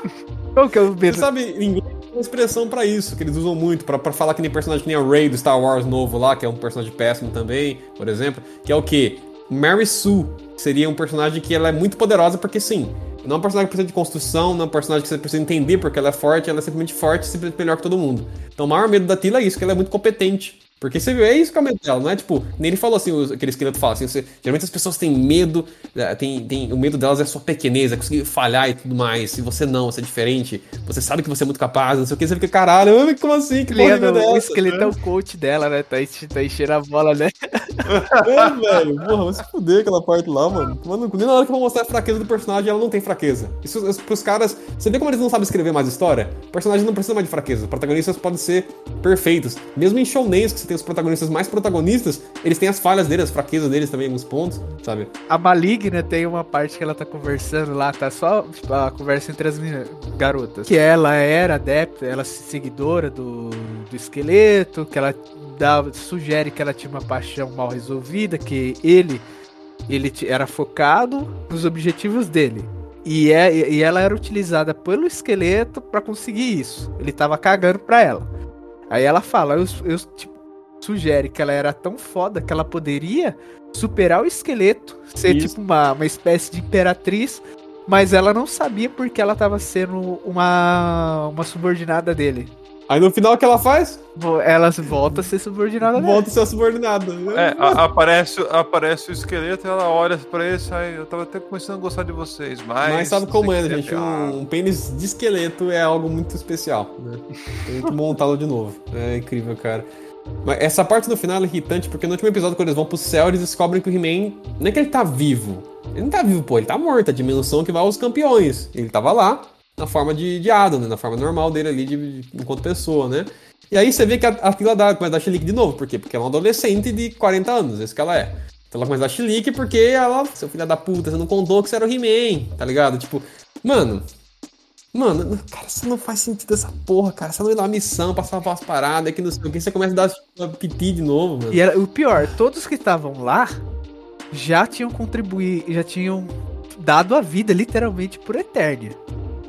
[SPEAKER 5] Qual que é o
[SPEAKER 3] Você
[SPEAKER 5] medo?
[SPEAKER 3] sabe, em inglês tem uma expressão pra isso, que eles usam muito, pra, pra falar que nem personagem que nem a Rey do Star Wars novo lá, que é um personagem péssimo também, por exemplo, que é o quê? Mary Sue, seria um personagem que ela é muito poderosa, porque sim, não é um personagem que precisa de construção, não é um personagem que você precisa entender porque ela é forte, ela é simplesmente forte e simplesmente melhor que todo mundo. Então o maior medo da Tila é isso, que ela é muito competente. Porque você viu, é isso que é o medo dela, não é tipo, nem ele falou assim, aquele esqueleto fala assim, você- geralmente as pessoas têm medo, eh, tem, tem, o medo delas é sua pequenez, é conseguir falhar e tudo mais, e você não, você é diferente, você sabe que você é muito capaz, não sei o que, você fica, caralho, como assim, que porra
[SPEAKER 5] Leandro,
[SPEAKER 3] medo é
[SPEAKER 5] o esqueleto é o coach dela, né? Tá, tá enchendo a bola, né?
[SPEAKER 3] É, velho, porra, vai se fuder aquela parte lá, mano. Mano, nem na hora que eu vou mostrar a fraqueza do personagem, ela não tem fraqueza. Isso, pros caras. Você vê como eles não sabem escrever mais história? O personagem não precisa mais de fraqueza. Os protagonistas podem ser perfeitos. Mesmo em shounens, que tem os protagonistas mais protagonistas, eles têm as falhas deles, as fraquezas deles também, alguns pontos, sabe?
[SPEAKER 5] A Maligna tem uma parte que ela tá conversando lá, tá só tipo, a conversa entre as garotas. Que ela era adepta, ela seguidora do, do esqueleto, que ela dá, sugere que ela tinha uma paixão mal resolvida, que ele, ele era focado nos objetivos dele. E, é, e ela era utilizada pelo esqueleto pra conseguir isso. Ele tava cagando pra ela. Aí ela fala, eu, eu tipo, sugere que ela era tão foda que ela poderia superar o esqueleto, ser
[SPEAKER 3] Isso.
[SPEAKER 5] tipo uma, uma espécie de imperatriz, mas ela não sabia porque ela tava sendo uma, uma subordinada dele.
[SPEAKER 3] Aí no final o que ela faz?
[SPEAKER 5] Ela volta a ser subordinada dele.
[SPEAKER 3] Volta a ser subordinada.
[SPEAKER 4] É, a- aparece, aparece o esqueleto, ela olha pra ele e sai. Eu tava até começando a gostar de vocês, mas.
[SPEAKER 3] Mas sabe como é, né, gente? Um, um pênis de esqueleto é algo muito especial, né? Tem que montá-lo de novo. É incrível, cara. Mas essa parte no final é irritante, porque no último episódio, quando eles vão pro céu, eles descobrem que o He-Man. Não é que ele tá vivo. Ele não tá vivo, pô, ele tá morto. A dimensão que vai aos campeões. Ele tava lá, na forma de, de Adam, né? Na forma normal dele ali, de, de- enquanto pessoa, né? E aí você vê que a, a fila dá, começa a chilique de novo. Por quê? Porque ela é uma adolescente de 40 anos, esse que ela é. Então ela começa a dar chilique porque ela, seu filho da puta, você não contou que você era o He-Man, tá ligado? Tipo, mano. Mano, cara, isso não faz sentido essa porra, cara. Você não ir lá na missão, passar umas paradas, que não sei o que, você começa a dar piti de novo, mano.
[SPEAKER 5] E era, o pior, todos que estavam lá já tinham contribuído, já tinham dado a vida literalmente por Eternia.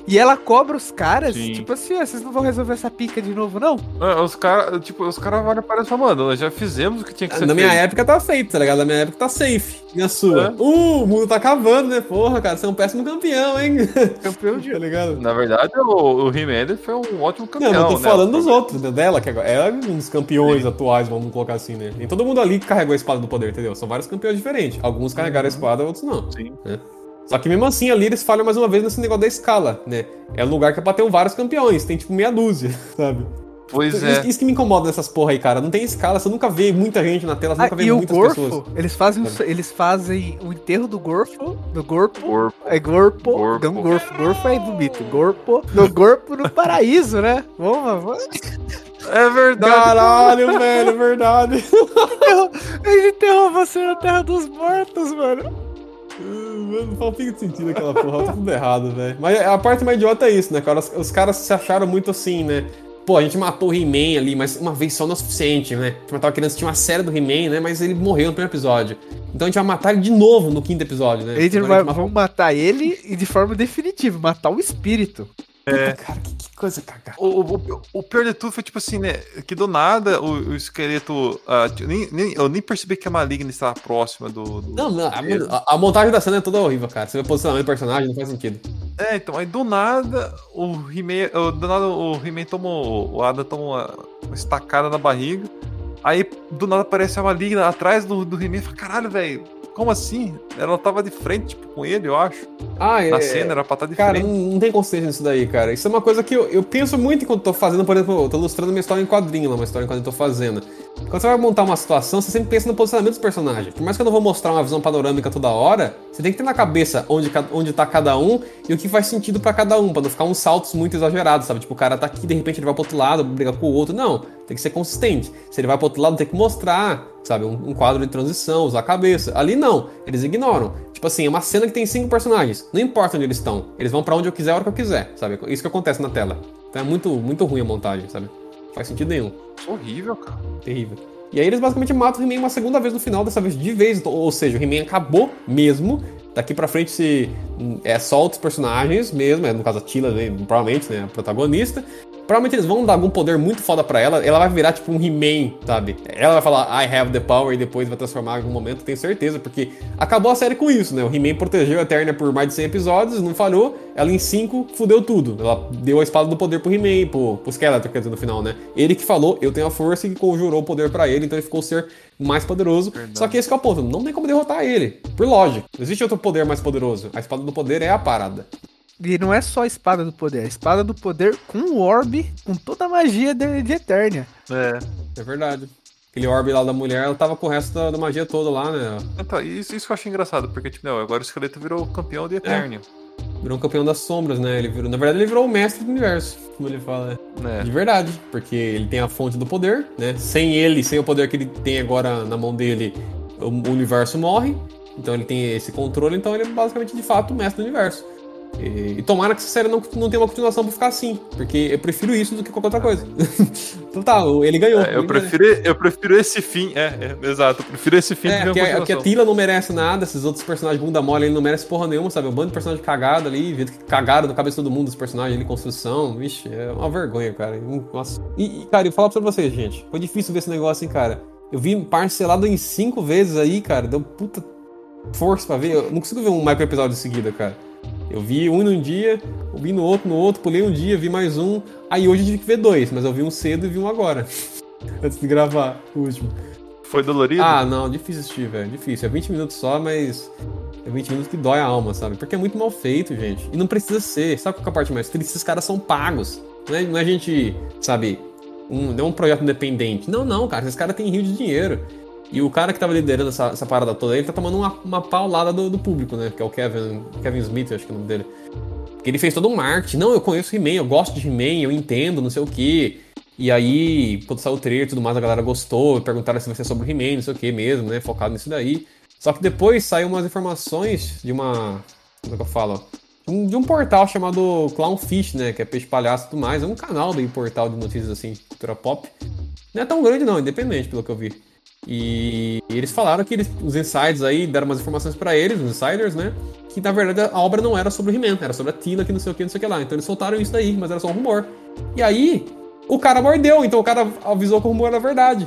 [SPEAKER 5] E ela cobra os caras,
[SPEAKER 4] Sim.
[SPEAKER 5] tipo assim, "Ah, vocês não vão resolver essa pica de novo, não?
[SPEAKER 4] Ah, Os caras, tipo, os caras olham para e falam, mano, nós já fizemos o que tinha que ser
[SPEAKER 3] Na minha
[SPEAKER 4] feito.
[SPEAKER 3] época tá feito, tá ligado? Na minha época tá safe. E na sua?
[SPEAKER 4] É.
[SPEAKER 3] Uh, o mundo tá acabando, né? Porra, cara, você é um péssimo campeão, hein?
[SPEAKER 5] Campeão de
[SPEAKER 3] tá ligado?
[SPEAKER 4] Na verdade, o, o He-Man foi um ótimo campeão.
[SPEAKER 3] não tô
[SPEAKER 4] né?
[SPEAKER 3] falando dos outros, né? dela, que agora é um dos campeões atuais, vamos colocar assim, né? Nem todo mundo ali que carregou a espada do poder, entendeu? São vários campeões diferentes. Alguns carregaram a espada, outros não.
[SPEAKER 4] Sim.
[SPEAKER 3] né? Só que mesmo assim ali eles falham mais uma vez nesse negócio da escala, né? É um lugar que é pra ter vários campeões, tem tipo meia dúzia, sabe?
[SPEAKER 4] Pois
[SPEAKER 3] Isso,
[SPEAKER 4] é.
[SPEAKER 3] isso que me incomoda nessas porra aí, cara. Não tem escala, você nunca vê muita gente na tela, você
[SPEAKER 5] Ah,
[SPEAKER 3] nunca vê
[SPEAKER 5] e o
[SPEAKER 3] muitas
[SPEAKER 5] Gorfo,
[SPEAKER 3] pessoas.
[SPEAKER 5] eles fazem, o- eles fazem o enterro do Gorfo, do Gorpo,
[SPEAKER 4] Corpo.
[SPEAKER 5] é Gorpo,
[SPEAKER 4] Gorpo.
[SPEAKER 5] não Gorfo, Gorfo é bonito, Gorpo, no Gorpo no paraíso, né? Vamos, vamos.
[SPEAKER 4] É verdade.
[SPEAKER 3] Caralho, velho, é verdade.
[SPEAKER 5] Ele enterrou você na terra dos mortos, mano.
[SPEAKER 3] Mano, de sentido aquela porra, tá tudo errado, velho. Mas a parte mais idiota é isso, né, cara? Os, os caras se acharam muito assim, né? Pô, a gente matou o He-Man ali, mas uma vez só não é suficiente, né? A gente tava querendo assistir uma série do He-Man, né? Mas ele morreu no primeiro episódio. Então a gente vai matar ele de novo no quinto episódio, né?
[SPEAKER 5] Gente
[SPEAKER 3] Agora
[SPEAKER 5] vai,
[SPEAKER 3] matou-
[SPEAKER 5] vamos matar ele e de forma definitiva, matar o espírito.
[SPEAKER 3] Puta, cara, que, que coisa cagada.
[SPEAKER 4] O, o, o pior de tudo foi tipo assim, né? Que do nada o, o esqueleto. t- nem, nem- eu nem percebi que a maligna estava próxima do. do-
[SPEAKER 3] Não, não, a, a- montagem da cena é toda horrível, cara. Você vê o posicionamento do personagem, não faz sentido.
[SPEAKER 4] É, então, aí do nada o He-Man. Do nada o He-Man tomou. O Ada tomou uma, uma estacada na barriga. Aí do nada aparece a maligna atrás do, do He-Man e fala, caralho, velho. Como assim? Ela tava de frente, tipo, com ele, eu acho.
[SPEAKER 3] Ah, é.
[SPEAKER 4] Na cena, era pra estar de
[SPEAKER 3] Cara, não,
[SPEAKER 4] frente.
[SPEAKER 3] não tem consciência nisso daí, cara. Isso é uma coisa que eu, eu penso muito enquanto tô fazendo, por exemplo, eu tô ilustrando uma história em quadrinho lá, uma história enquanto eu tô fazendo. Quando você vai montar uma situação, você sempre pensa no posicionamento dos personagens. Por mais que eu não vou mostrar uma visão panorâmica toda hora, você tem que ter na cabeça onde, onde tá cada um e o que faz sentido pra cada um, pra não ficar uns saltos muito exagerados, sabe? Tipo, o cara tá aqui, de repente ele vai pro outro lado, briga com o outro. Não, tem que ser consistente. Se ele vai pro outro lado, tem que mostrar, sabe? Um, um quadro de transição, usar a cabeça. Ali não, eles ignoram. Tipo assim, é uma cena que tem cinco personagens. Não importa onde eles estão. Eles vão pra onde eu quiser, a hora que eu quiser, sabe? Isso que acontece na tela. Então é muito, muito ruim a montagem, sabe? Não faz sentido nenhum.
[SPEAKER 4] Horrível, cara.
[SPEAKER 3] Terrível. E aí eles basicamente matam o He-Man uma segunda vez no final, dessa vez de vez. Ou ou seja, o He-Man acabou mesmo. Daqui pra frente se hum, é só outros personagens mesmo, é, no caso a Tila, né, provavelmente, né, a protagonista. Provavelmente eles vão dar algum poder muito foda pra ela. Ela vai virar tipo um He-Man, sabe? Ela vai falar I have the power e depois vai transformar em algum momento, tenho certeza, porque acabou a série com isso, né? O He-Man protegeu a Eterna por mais de 100 episódios, não falhou. Ela em 5 fudeu tudo. Ela deu a espada do poder pro He-Man, pro, pro Skeletor, quer dizer, no final, né? Ele que falou, eu tenho a força e conjurou o poder pra ele, então ele ficou o ser mais poderoso. Só que esse que é o ponto, não tem como derrotar ele, por lógica. Não existe outro poder mais poderoso. A espada do poder é a parada.
[SPEAKER 5] E não é só a espada do poder, é a espada do poder com o orbe, com toda a magia de, de Eternia.
[SPEAKER 4] É.
[SPEAKER 3] É verdade. Aquele orbe lá da mulher, ela tava com o resto da, da magia toda lá, né?
[SPEAKER 4] Então, isso, isso que eu achei engraçado, porque, tipo, não, agora o esqueleto virou campeão de Eternia.
[SPEAKER 3] Virou um campeão das sombras, né? Ele virou, na verdade, ele virou o mestre do universo, como ele fala. né?
[SPEAKER 4] né?
[SPEAKER 3] De verdade, porque ele tem a fonte do poder, né? Sem ele, sem o poder que ele tem agora na mão dele, o o universo morre. Então ele tem esse controle, então ele é basicamente, de fato, o mestre do universo. E, e tomara que essa série não, não tenha uma continuação pra ficar assim, porque eu prefiro isso do que qualquer outra coisa. então tá, ele ganhou.
[SPEAKER 4] É, eu, prefiro, eu prefiro esse fim, é, é, exato, eu prefiro esse fim
[SPEAKER 3] É,
[SPEAKER 4] do
[SPEAKER 3] que, a, que a. Tila não merece nada, esses outros personagens bunda mole ele não merece porra nenhuma, sabe? Um bando de personagem cagado ali, vendo que cagaram na cabeça de todo mundo os personagens ali, construção. Vixe, é uma vergonha, cara. Nossa. E, e, cara, eu falar pra vocês, gente, foi difícil ver esse negócio, hein, cara. Eu vi parcelado em cinco vezes aí, cara. Deu puta força pra ver. Eu não consigo ver um micro episódio em seguida, cara. Eu vi um num dia, vi no outro, no outro, pulei um dia, vi mais um. Aí hoje eu tive que ver dois, mas eu vi um cedo e vi um agora. Antes de gravar o último.
[SPEAKER 4] Foi dolorido?
[SPEAKER 3] Ah, não, difícil assistir, velho. Difícil. É 20 minutos só, mas. É 20 minutos que dói a alma, sabe? Porque é muito mal feito, gente. E não precisa ser. Sabe qual é a parte mais triste? Esses caras são pagos. Não é, não é gente, sabe? Um, não é um projeto independente. Não, não, cara. Esses caras têm rio de dinheiro. E o cara que tava liderando essa, essa parada toda, ele tá tomando uma, uma paulada do, do público, né? Que é o Kevin, Kevin Smith, acho que é o nome dele. Porque ele fez todo um marketing. Não, eu conheço He-Man, eu gosto de He-Man, eu entendo, não sei o quê. E aí, quando saiu o trailer e tudo mais, a galera gostou, perguntaram se vai ser sobre He-Man, não sei o que mesmo, né? Focado nisso daí. Só que depois saiu umas informações de uma. Como é que eu falo? Um- de um portal chamado Clownfish, né? Que é peixe palhaço e tudo mais. É um canal de portal de notícias assim, cultura pop. Não é tão grande, não, independente, pelo que eu vi. E eles falaram que eles, os insiders aí deram umas informações pra eles, os insiders, né? Que na verdade a obra não era sobre o He-Man, era sobre a Tila, que não sei o que, não sei o que lá. Então eles soltaram isso daí, mas era só um rumor. E aí, o cara mordeu, então o cara avisou que o rumor era verdade.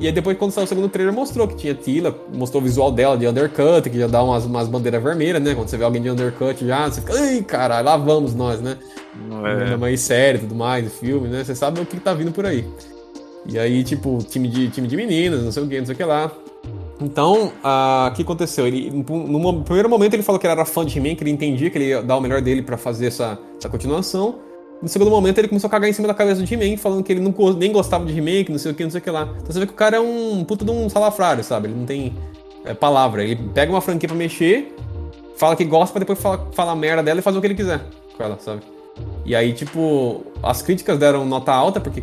[SPEAKER 3] E aí depois, quando saiu o segundo trailer, mostrou que tinha Tila, mostrou o visual dela de undercut, que já dá umas, umas bandeiras vermelhas, né? Quando você vê alguém de undercut já, você fica, ai, caralho, lá vamos nós, né?
[SPEAKER 4] Não
[SPEAKER 3] Ainda
[SPEAKER 4] é.
[SPEAKER 3] mais série e tudo mais, filme, né? Você sabe o que tá vindo por aí. E aí, tipo, time de, time de meninas, não sei o que, não sei o que lá. Então, ah, o que aconteceu? Ele, no, primeiro momento ele falou que ele era fã de He-Man, que ele entendia que ele ia dar o melhor dele pra fazer essa, essa continuação. no segundo momento ele começou a cagar em cima da cabeça de He-Man, falando que ele não, nem gostava de He-Man, que não sei o que, não sei o que lá. Então você vê que o cara é um puta de um salafrário, sabe? Ele não tem é, palavra. Ele pega uma franquia pra mexer, fala que gosta pra depois falar, falar merda dela e fazer o que ele quiser com ela, sabe? E aí, tipo, as críticas deram nota alta, porque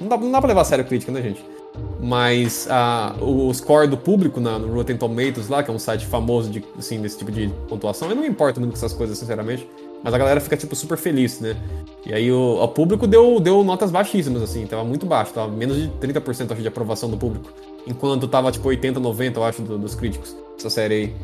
[SPEAKER 3] não, dá, não dá pra levar a sério a crítica, né, gente? Mas ah, o score do público na, no Rotten Tomatoes lá, que é um site famoso de, assim, desse tipo de pontuação, eu não me importo muito com essas coisas, sinceramente. Mas a galera fica, tipo, super feliz, né? E aí o, o público deu, deu notas baixíssimas, assim, tava muito baixo, tava menos de 30% acho, de aprovação do público. Enquanto tava, tipo, 80, 90, eu acho, do- dos críticos, essa série aí.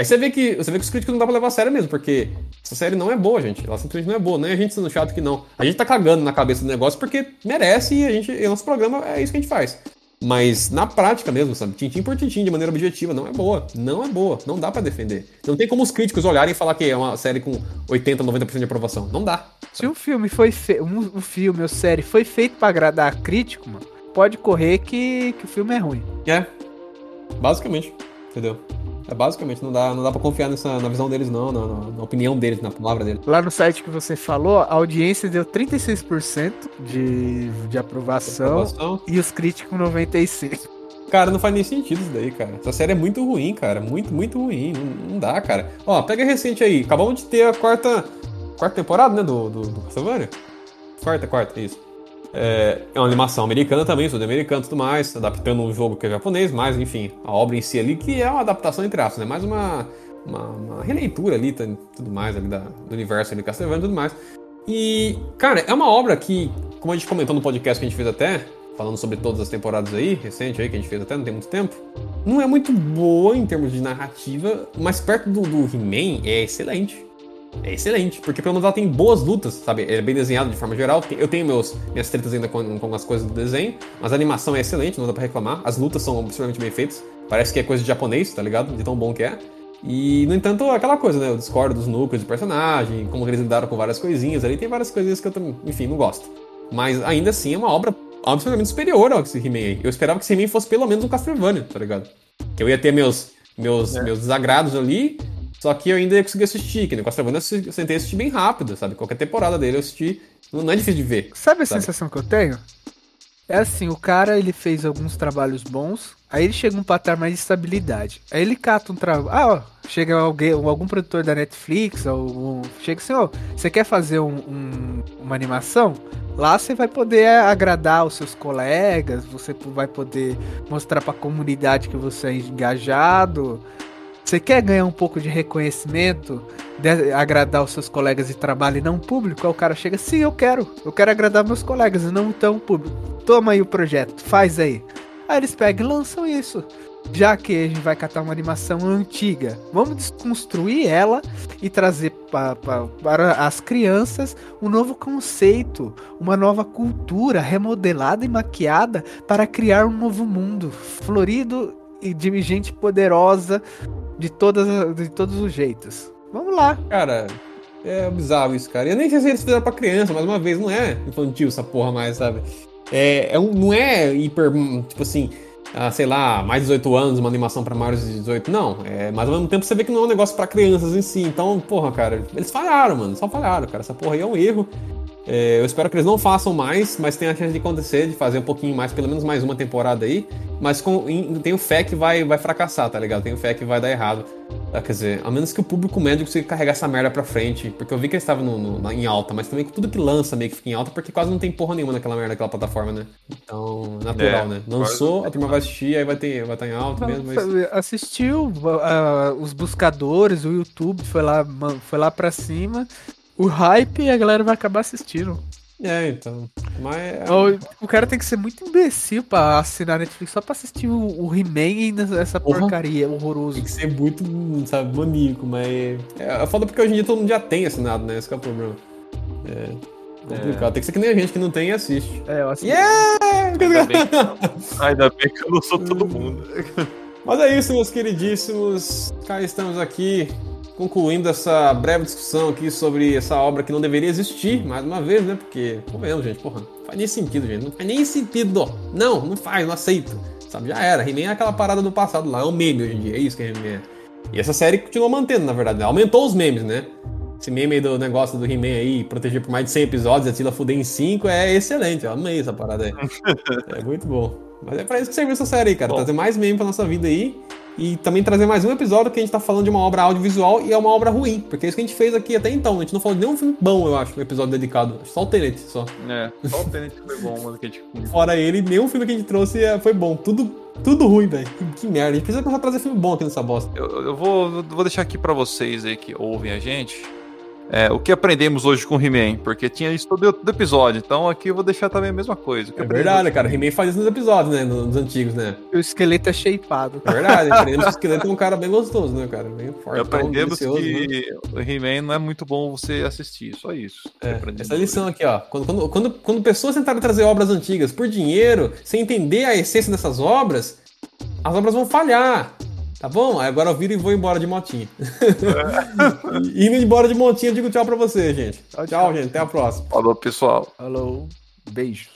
[SPEAKER 3] Aí você vê que você vê que os críticos não dá pra levar a sério mesmo, porque essa série não é boa, gente. Ela simplesmente não é boa, nem a gente sendo chato que não. A gente tá cagando na cabeça do negócio porque merece e a gente, e o nosso programa é isso que a gente faz. Mas na prática mesmo, sabe? Tintim por tintim, de maneira objetiva, não é boa. Não é boa. Não dá pra defender. Não tem como os críticos olharem e falar que é uma série com 80, 90% de aprovação. Não dá.
[SPEAKER 5] Se um filme foi fe... um, filme ou série foi feito pra agradar crítico, mano, pode correr que, que o filme é ruim.
[SPEAKER 3] É. Basicamente. Entendeu? É basicamente, não dá, não dá pra confiar nessa, na visão deles, não, na, na- opinião deles, na palavra deles.
[SPEAKER 5] Lá no site que você falou, a audiência deu 36% de, de aprovação,
[SPEAKER 3] Aprovação.
[SPEAKER 5] e os críticos 96%.
[SPEAKER 3] Cara, não faz nem sentido isso daí, cara. Essa série é muito ruim, cara. Muito, muito ruim. Não, não dá, cara. Ó, pega recente aí. Acabamos de ter a quarta. Quarta temporada, né? Do, do, do Castlevania? Quarta, quarta, isso. É, é uma animação americana também, estudo americano e tudo mais, adaptando um jogo que é japonês, mas enfim, a obra em si ali, que é uma adaptação entre aspas, né? Mais uma, uma, uma releitura ali, tudo mais ali da, do universo ali, Castlevania e tudo mais. E, cara, é uma obra que, como a gente comentou no podcast que a gente fez até, falando sobre todas as temporadas aí, recente aí, que a gente fez até não tem muito tempo, não é muito boa em termos de narrativa, mas perto do, do He-Man é excelente. É excelente, porque pelo menos ela tem boas lutas, sabe? É bem desenhado de forma geral. Eu tenho meus, minhas tretas ainda com, com as coisas do desenho, mas a animação é excelente, não dá pra reclamar. As lutas são absurdamente bem feitas. Parece que é coisa de japonês, tá ligado? De tão bom que é. E, no entanto, aquela coisa, né? Eu discordo dos núcleos de personagem, como eles lidaram com várias coisinhas ali. Tem várias coisinhas que eu, também, enfim, não gosto. Mas ainda assim é uma obra absolutamente superior ao esse He-Man aí. Eu esperava que esse He-Man fosse pelo menos um Castlevania, tá ligado? Que eu ia ter meus, meus, meus desagrados ali, só que eu ainda ia conseguir assistir. Que no Castlevania eu sentei e assisti bem rápido, sabe? Qualquer temporada dele eu assisti. Não é difícil de ver.
[SPEAKER 5] Sabe a
[SPEAKER 3] Sabe?
[SPEAKER 5] sensação que eu tenho? É assim, o cara ele fez alguns trabalhos bons, aí ele chega um patamar mais de estabilidade. Aí ele cata um trabalho. Ah, ó, chega alguém, algum produtor da Netflix, ou um- chega assim, ó, você quer fazer um- um- uma animação? Lá você vai poder agradar os seus colegas, você vai poder mostrar pra comunidade que você é engajado. Você quer ganhar um pouco de reconhecimento, de- agradar os seus colegas de trabalho e não o público? Aí o cara chega, sim, eu quero. Eu quero agradar meus colegas e não então o público. Toma aí o projeto, faz aí. Aí eles pegam e lançam isso. Já que a gente vai catar uma animação antiga, vamos desconstruir ela e trazer pa- pa- para as crianças um novo conceito, uma nova cultura remodelada e maquiada para criar um novo mundo florido e de gente poderosa de, todas, de todos os jeitos. Vamos lá.
[SPEAKER 3] Cara, é bizarro isso, cara. Eu nem sei se eles fizeram pra criança, mais uma vez, não é infantil essa porra mais, sabe? É, é um, não é hiper, tipo assim, ah, sei lá, mais de 18 anos, uma animação pra maiores de 18, não. É, mas ao mesmo tempo você vê que não é um negócio pra crianças em si. Então, porra, cara, eles falharam, mano, só falharam, cara. Essa porra aí é um erro. É, eu espero que eles não façam mais, mas tem a chance de acontecer, de fazer um pouquinho mais, pelo menos mais uma temporada aí. Mas com, em- tenho fé que vai, vai fracassar, tá ligado? Tenho fé que vai dar errado. Ah, Quer dizer, a menos que o público médio consiga carregar essa merda pra frente. Porque eu vi que eles estavam no- no- na- em alta, mas também que tudo que lança meio que fica em alta, porque quase não tem porra nenhuma naquela merda, naquela plataforma, né? Então, natural,
[SPEAKER 4] É,
[SPEAKER 3] né? Lançou, a turma vai assistir, aí vai ter, vai estar em alta mesmo, mas.
[SPEAKER 5] Assistiu ah, os buscadores, o YouTube foi lá, foi lá pra cima. O hype e a galera vai acabar assistindo.
[SPEAKER 3] É, então. Mas. é-
[SPEAKER 5] O, o cara tem que ser muito imbecil pra assinar a Netflix só pra assistir o, o He-Man e essa
[SPEAKER 3] Porra.
[SPEAKER 5] porcaria horroroso.
[SPEAKER 3] Tem que ser muito, sabe, maníaco, mas. É, é foda porque hoje em dia todo mundo já tem assinado, né? Esse que é o problema. É. Complicado. Tem que ser que nem a gente que não tem e assiste.
[SPEAKER 5] É, eu assisti.
[SPEAKER 4] Ainda bem, que, ainda bem que eu não sou todo mundo.
[SPEAKER 3] Mas é isso, meus queridíssimos. Cá estamos aqui concluindo essa breve discussão aqui sobre essa obra que não deveria existir, mais uma vez, né? Porque, convenhamos, gente, porra, não faz nem sentido, gente. Não faz nem sentido. Não, não faz, não aceito. Sabe, já era. He-Man é aquela parada do passado lá, é um meme hoje em dia, é isso que He-Man é. E essa série continuou mantendo, na verdade, né? aumentou os memes, né? esse meme aí do negócio do He-Man aí, proteger por mais de 100 episódios e a Tila fuder em 5, é excelente. Eu amei essa parada aí. é muito bom. Mas é pra isso que serviu essa série aí, cara.
[SPEAKER 4] Bom.
[SPEAKER 3] Trazer mais meme pra nossa vida aí. E também trazer mais um episódio que a gente tá falando de uma obra audiovisual e é uma obra ruim. Porque é isso que a gente fez aqui até então. A gente não falou de nenhum filme bom, eu acho, um episódio dedicado. Só o Tenet, só.
[SPEAKER 4] É, só o Tenet foi bom, mano, que a gente...
[SPEAKER 3] Fora ele, nenhum filme que a gente trouxe é- foi bom. Tudo, tudo ruim, velho. Que, merda. A gente precisa começar a trazer filme bom aqui nessa bosta.
[SPEAKER 4] Eu, eu vou, eu vou deixar aqui pra vocês aí que ouvem a gente é, o que aprendemos hoje com o He-Man, porque tinha isso todo todo episódio, então aqui eu vou deixar também a mesma coisa.
[SPEAKER 3] É verdade, cara. O He-Man faz isso nos episódios, né? Nos antigos, né?
[SPEAKER 5] O esqueleto é shapeado.
[SPEAKER 3] É verdade. Aprendemos que o esqueleto é um cara bem gostoso, né, cara? Bem forte.
[SPEAKER 4] Aprendemos
[SPEAKER 3] né?
[SPEAKER 4] que o He-Man não é muito bom você assistir, só isso.
[SPEAKER 3] É,
[SPEAKER 4] Aprendemos
[SPEAKER 3] essa lição aqui, ó. Quando, quando, quando, quando pessoas tentaram trazer obras antigas por dinheiro, sem entender a essência dessas obras, as obras vão falhar. Tá bom? Aí agora eu viro e vou embora de motinha. E Indo embora de motinha, eu digo tchau pra você, gente. Tchau, gente. Até a próxima.
[SPEAKER 4] Falou, pessoal.
[SPEAKER 5] Falou. Beijo.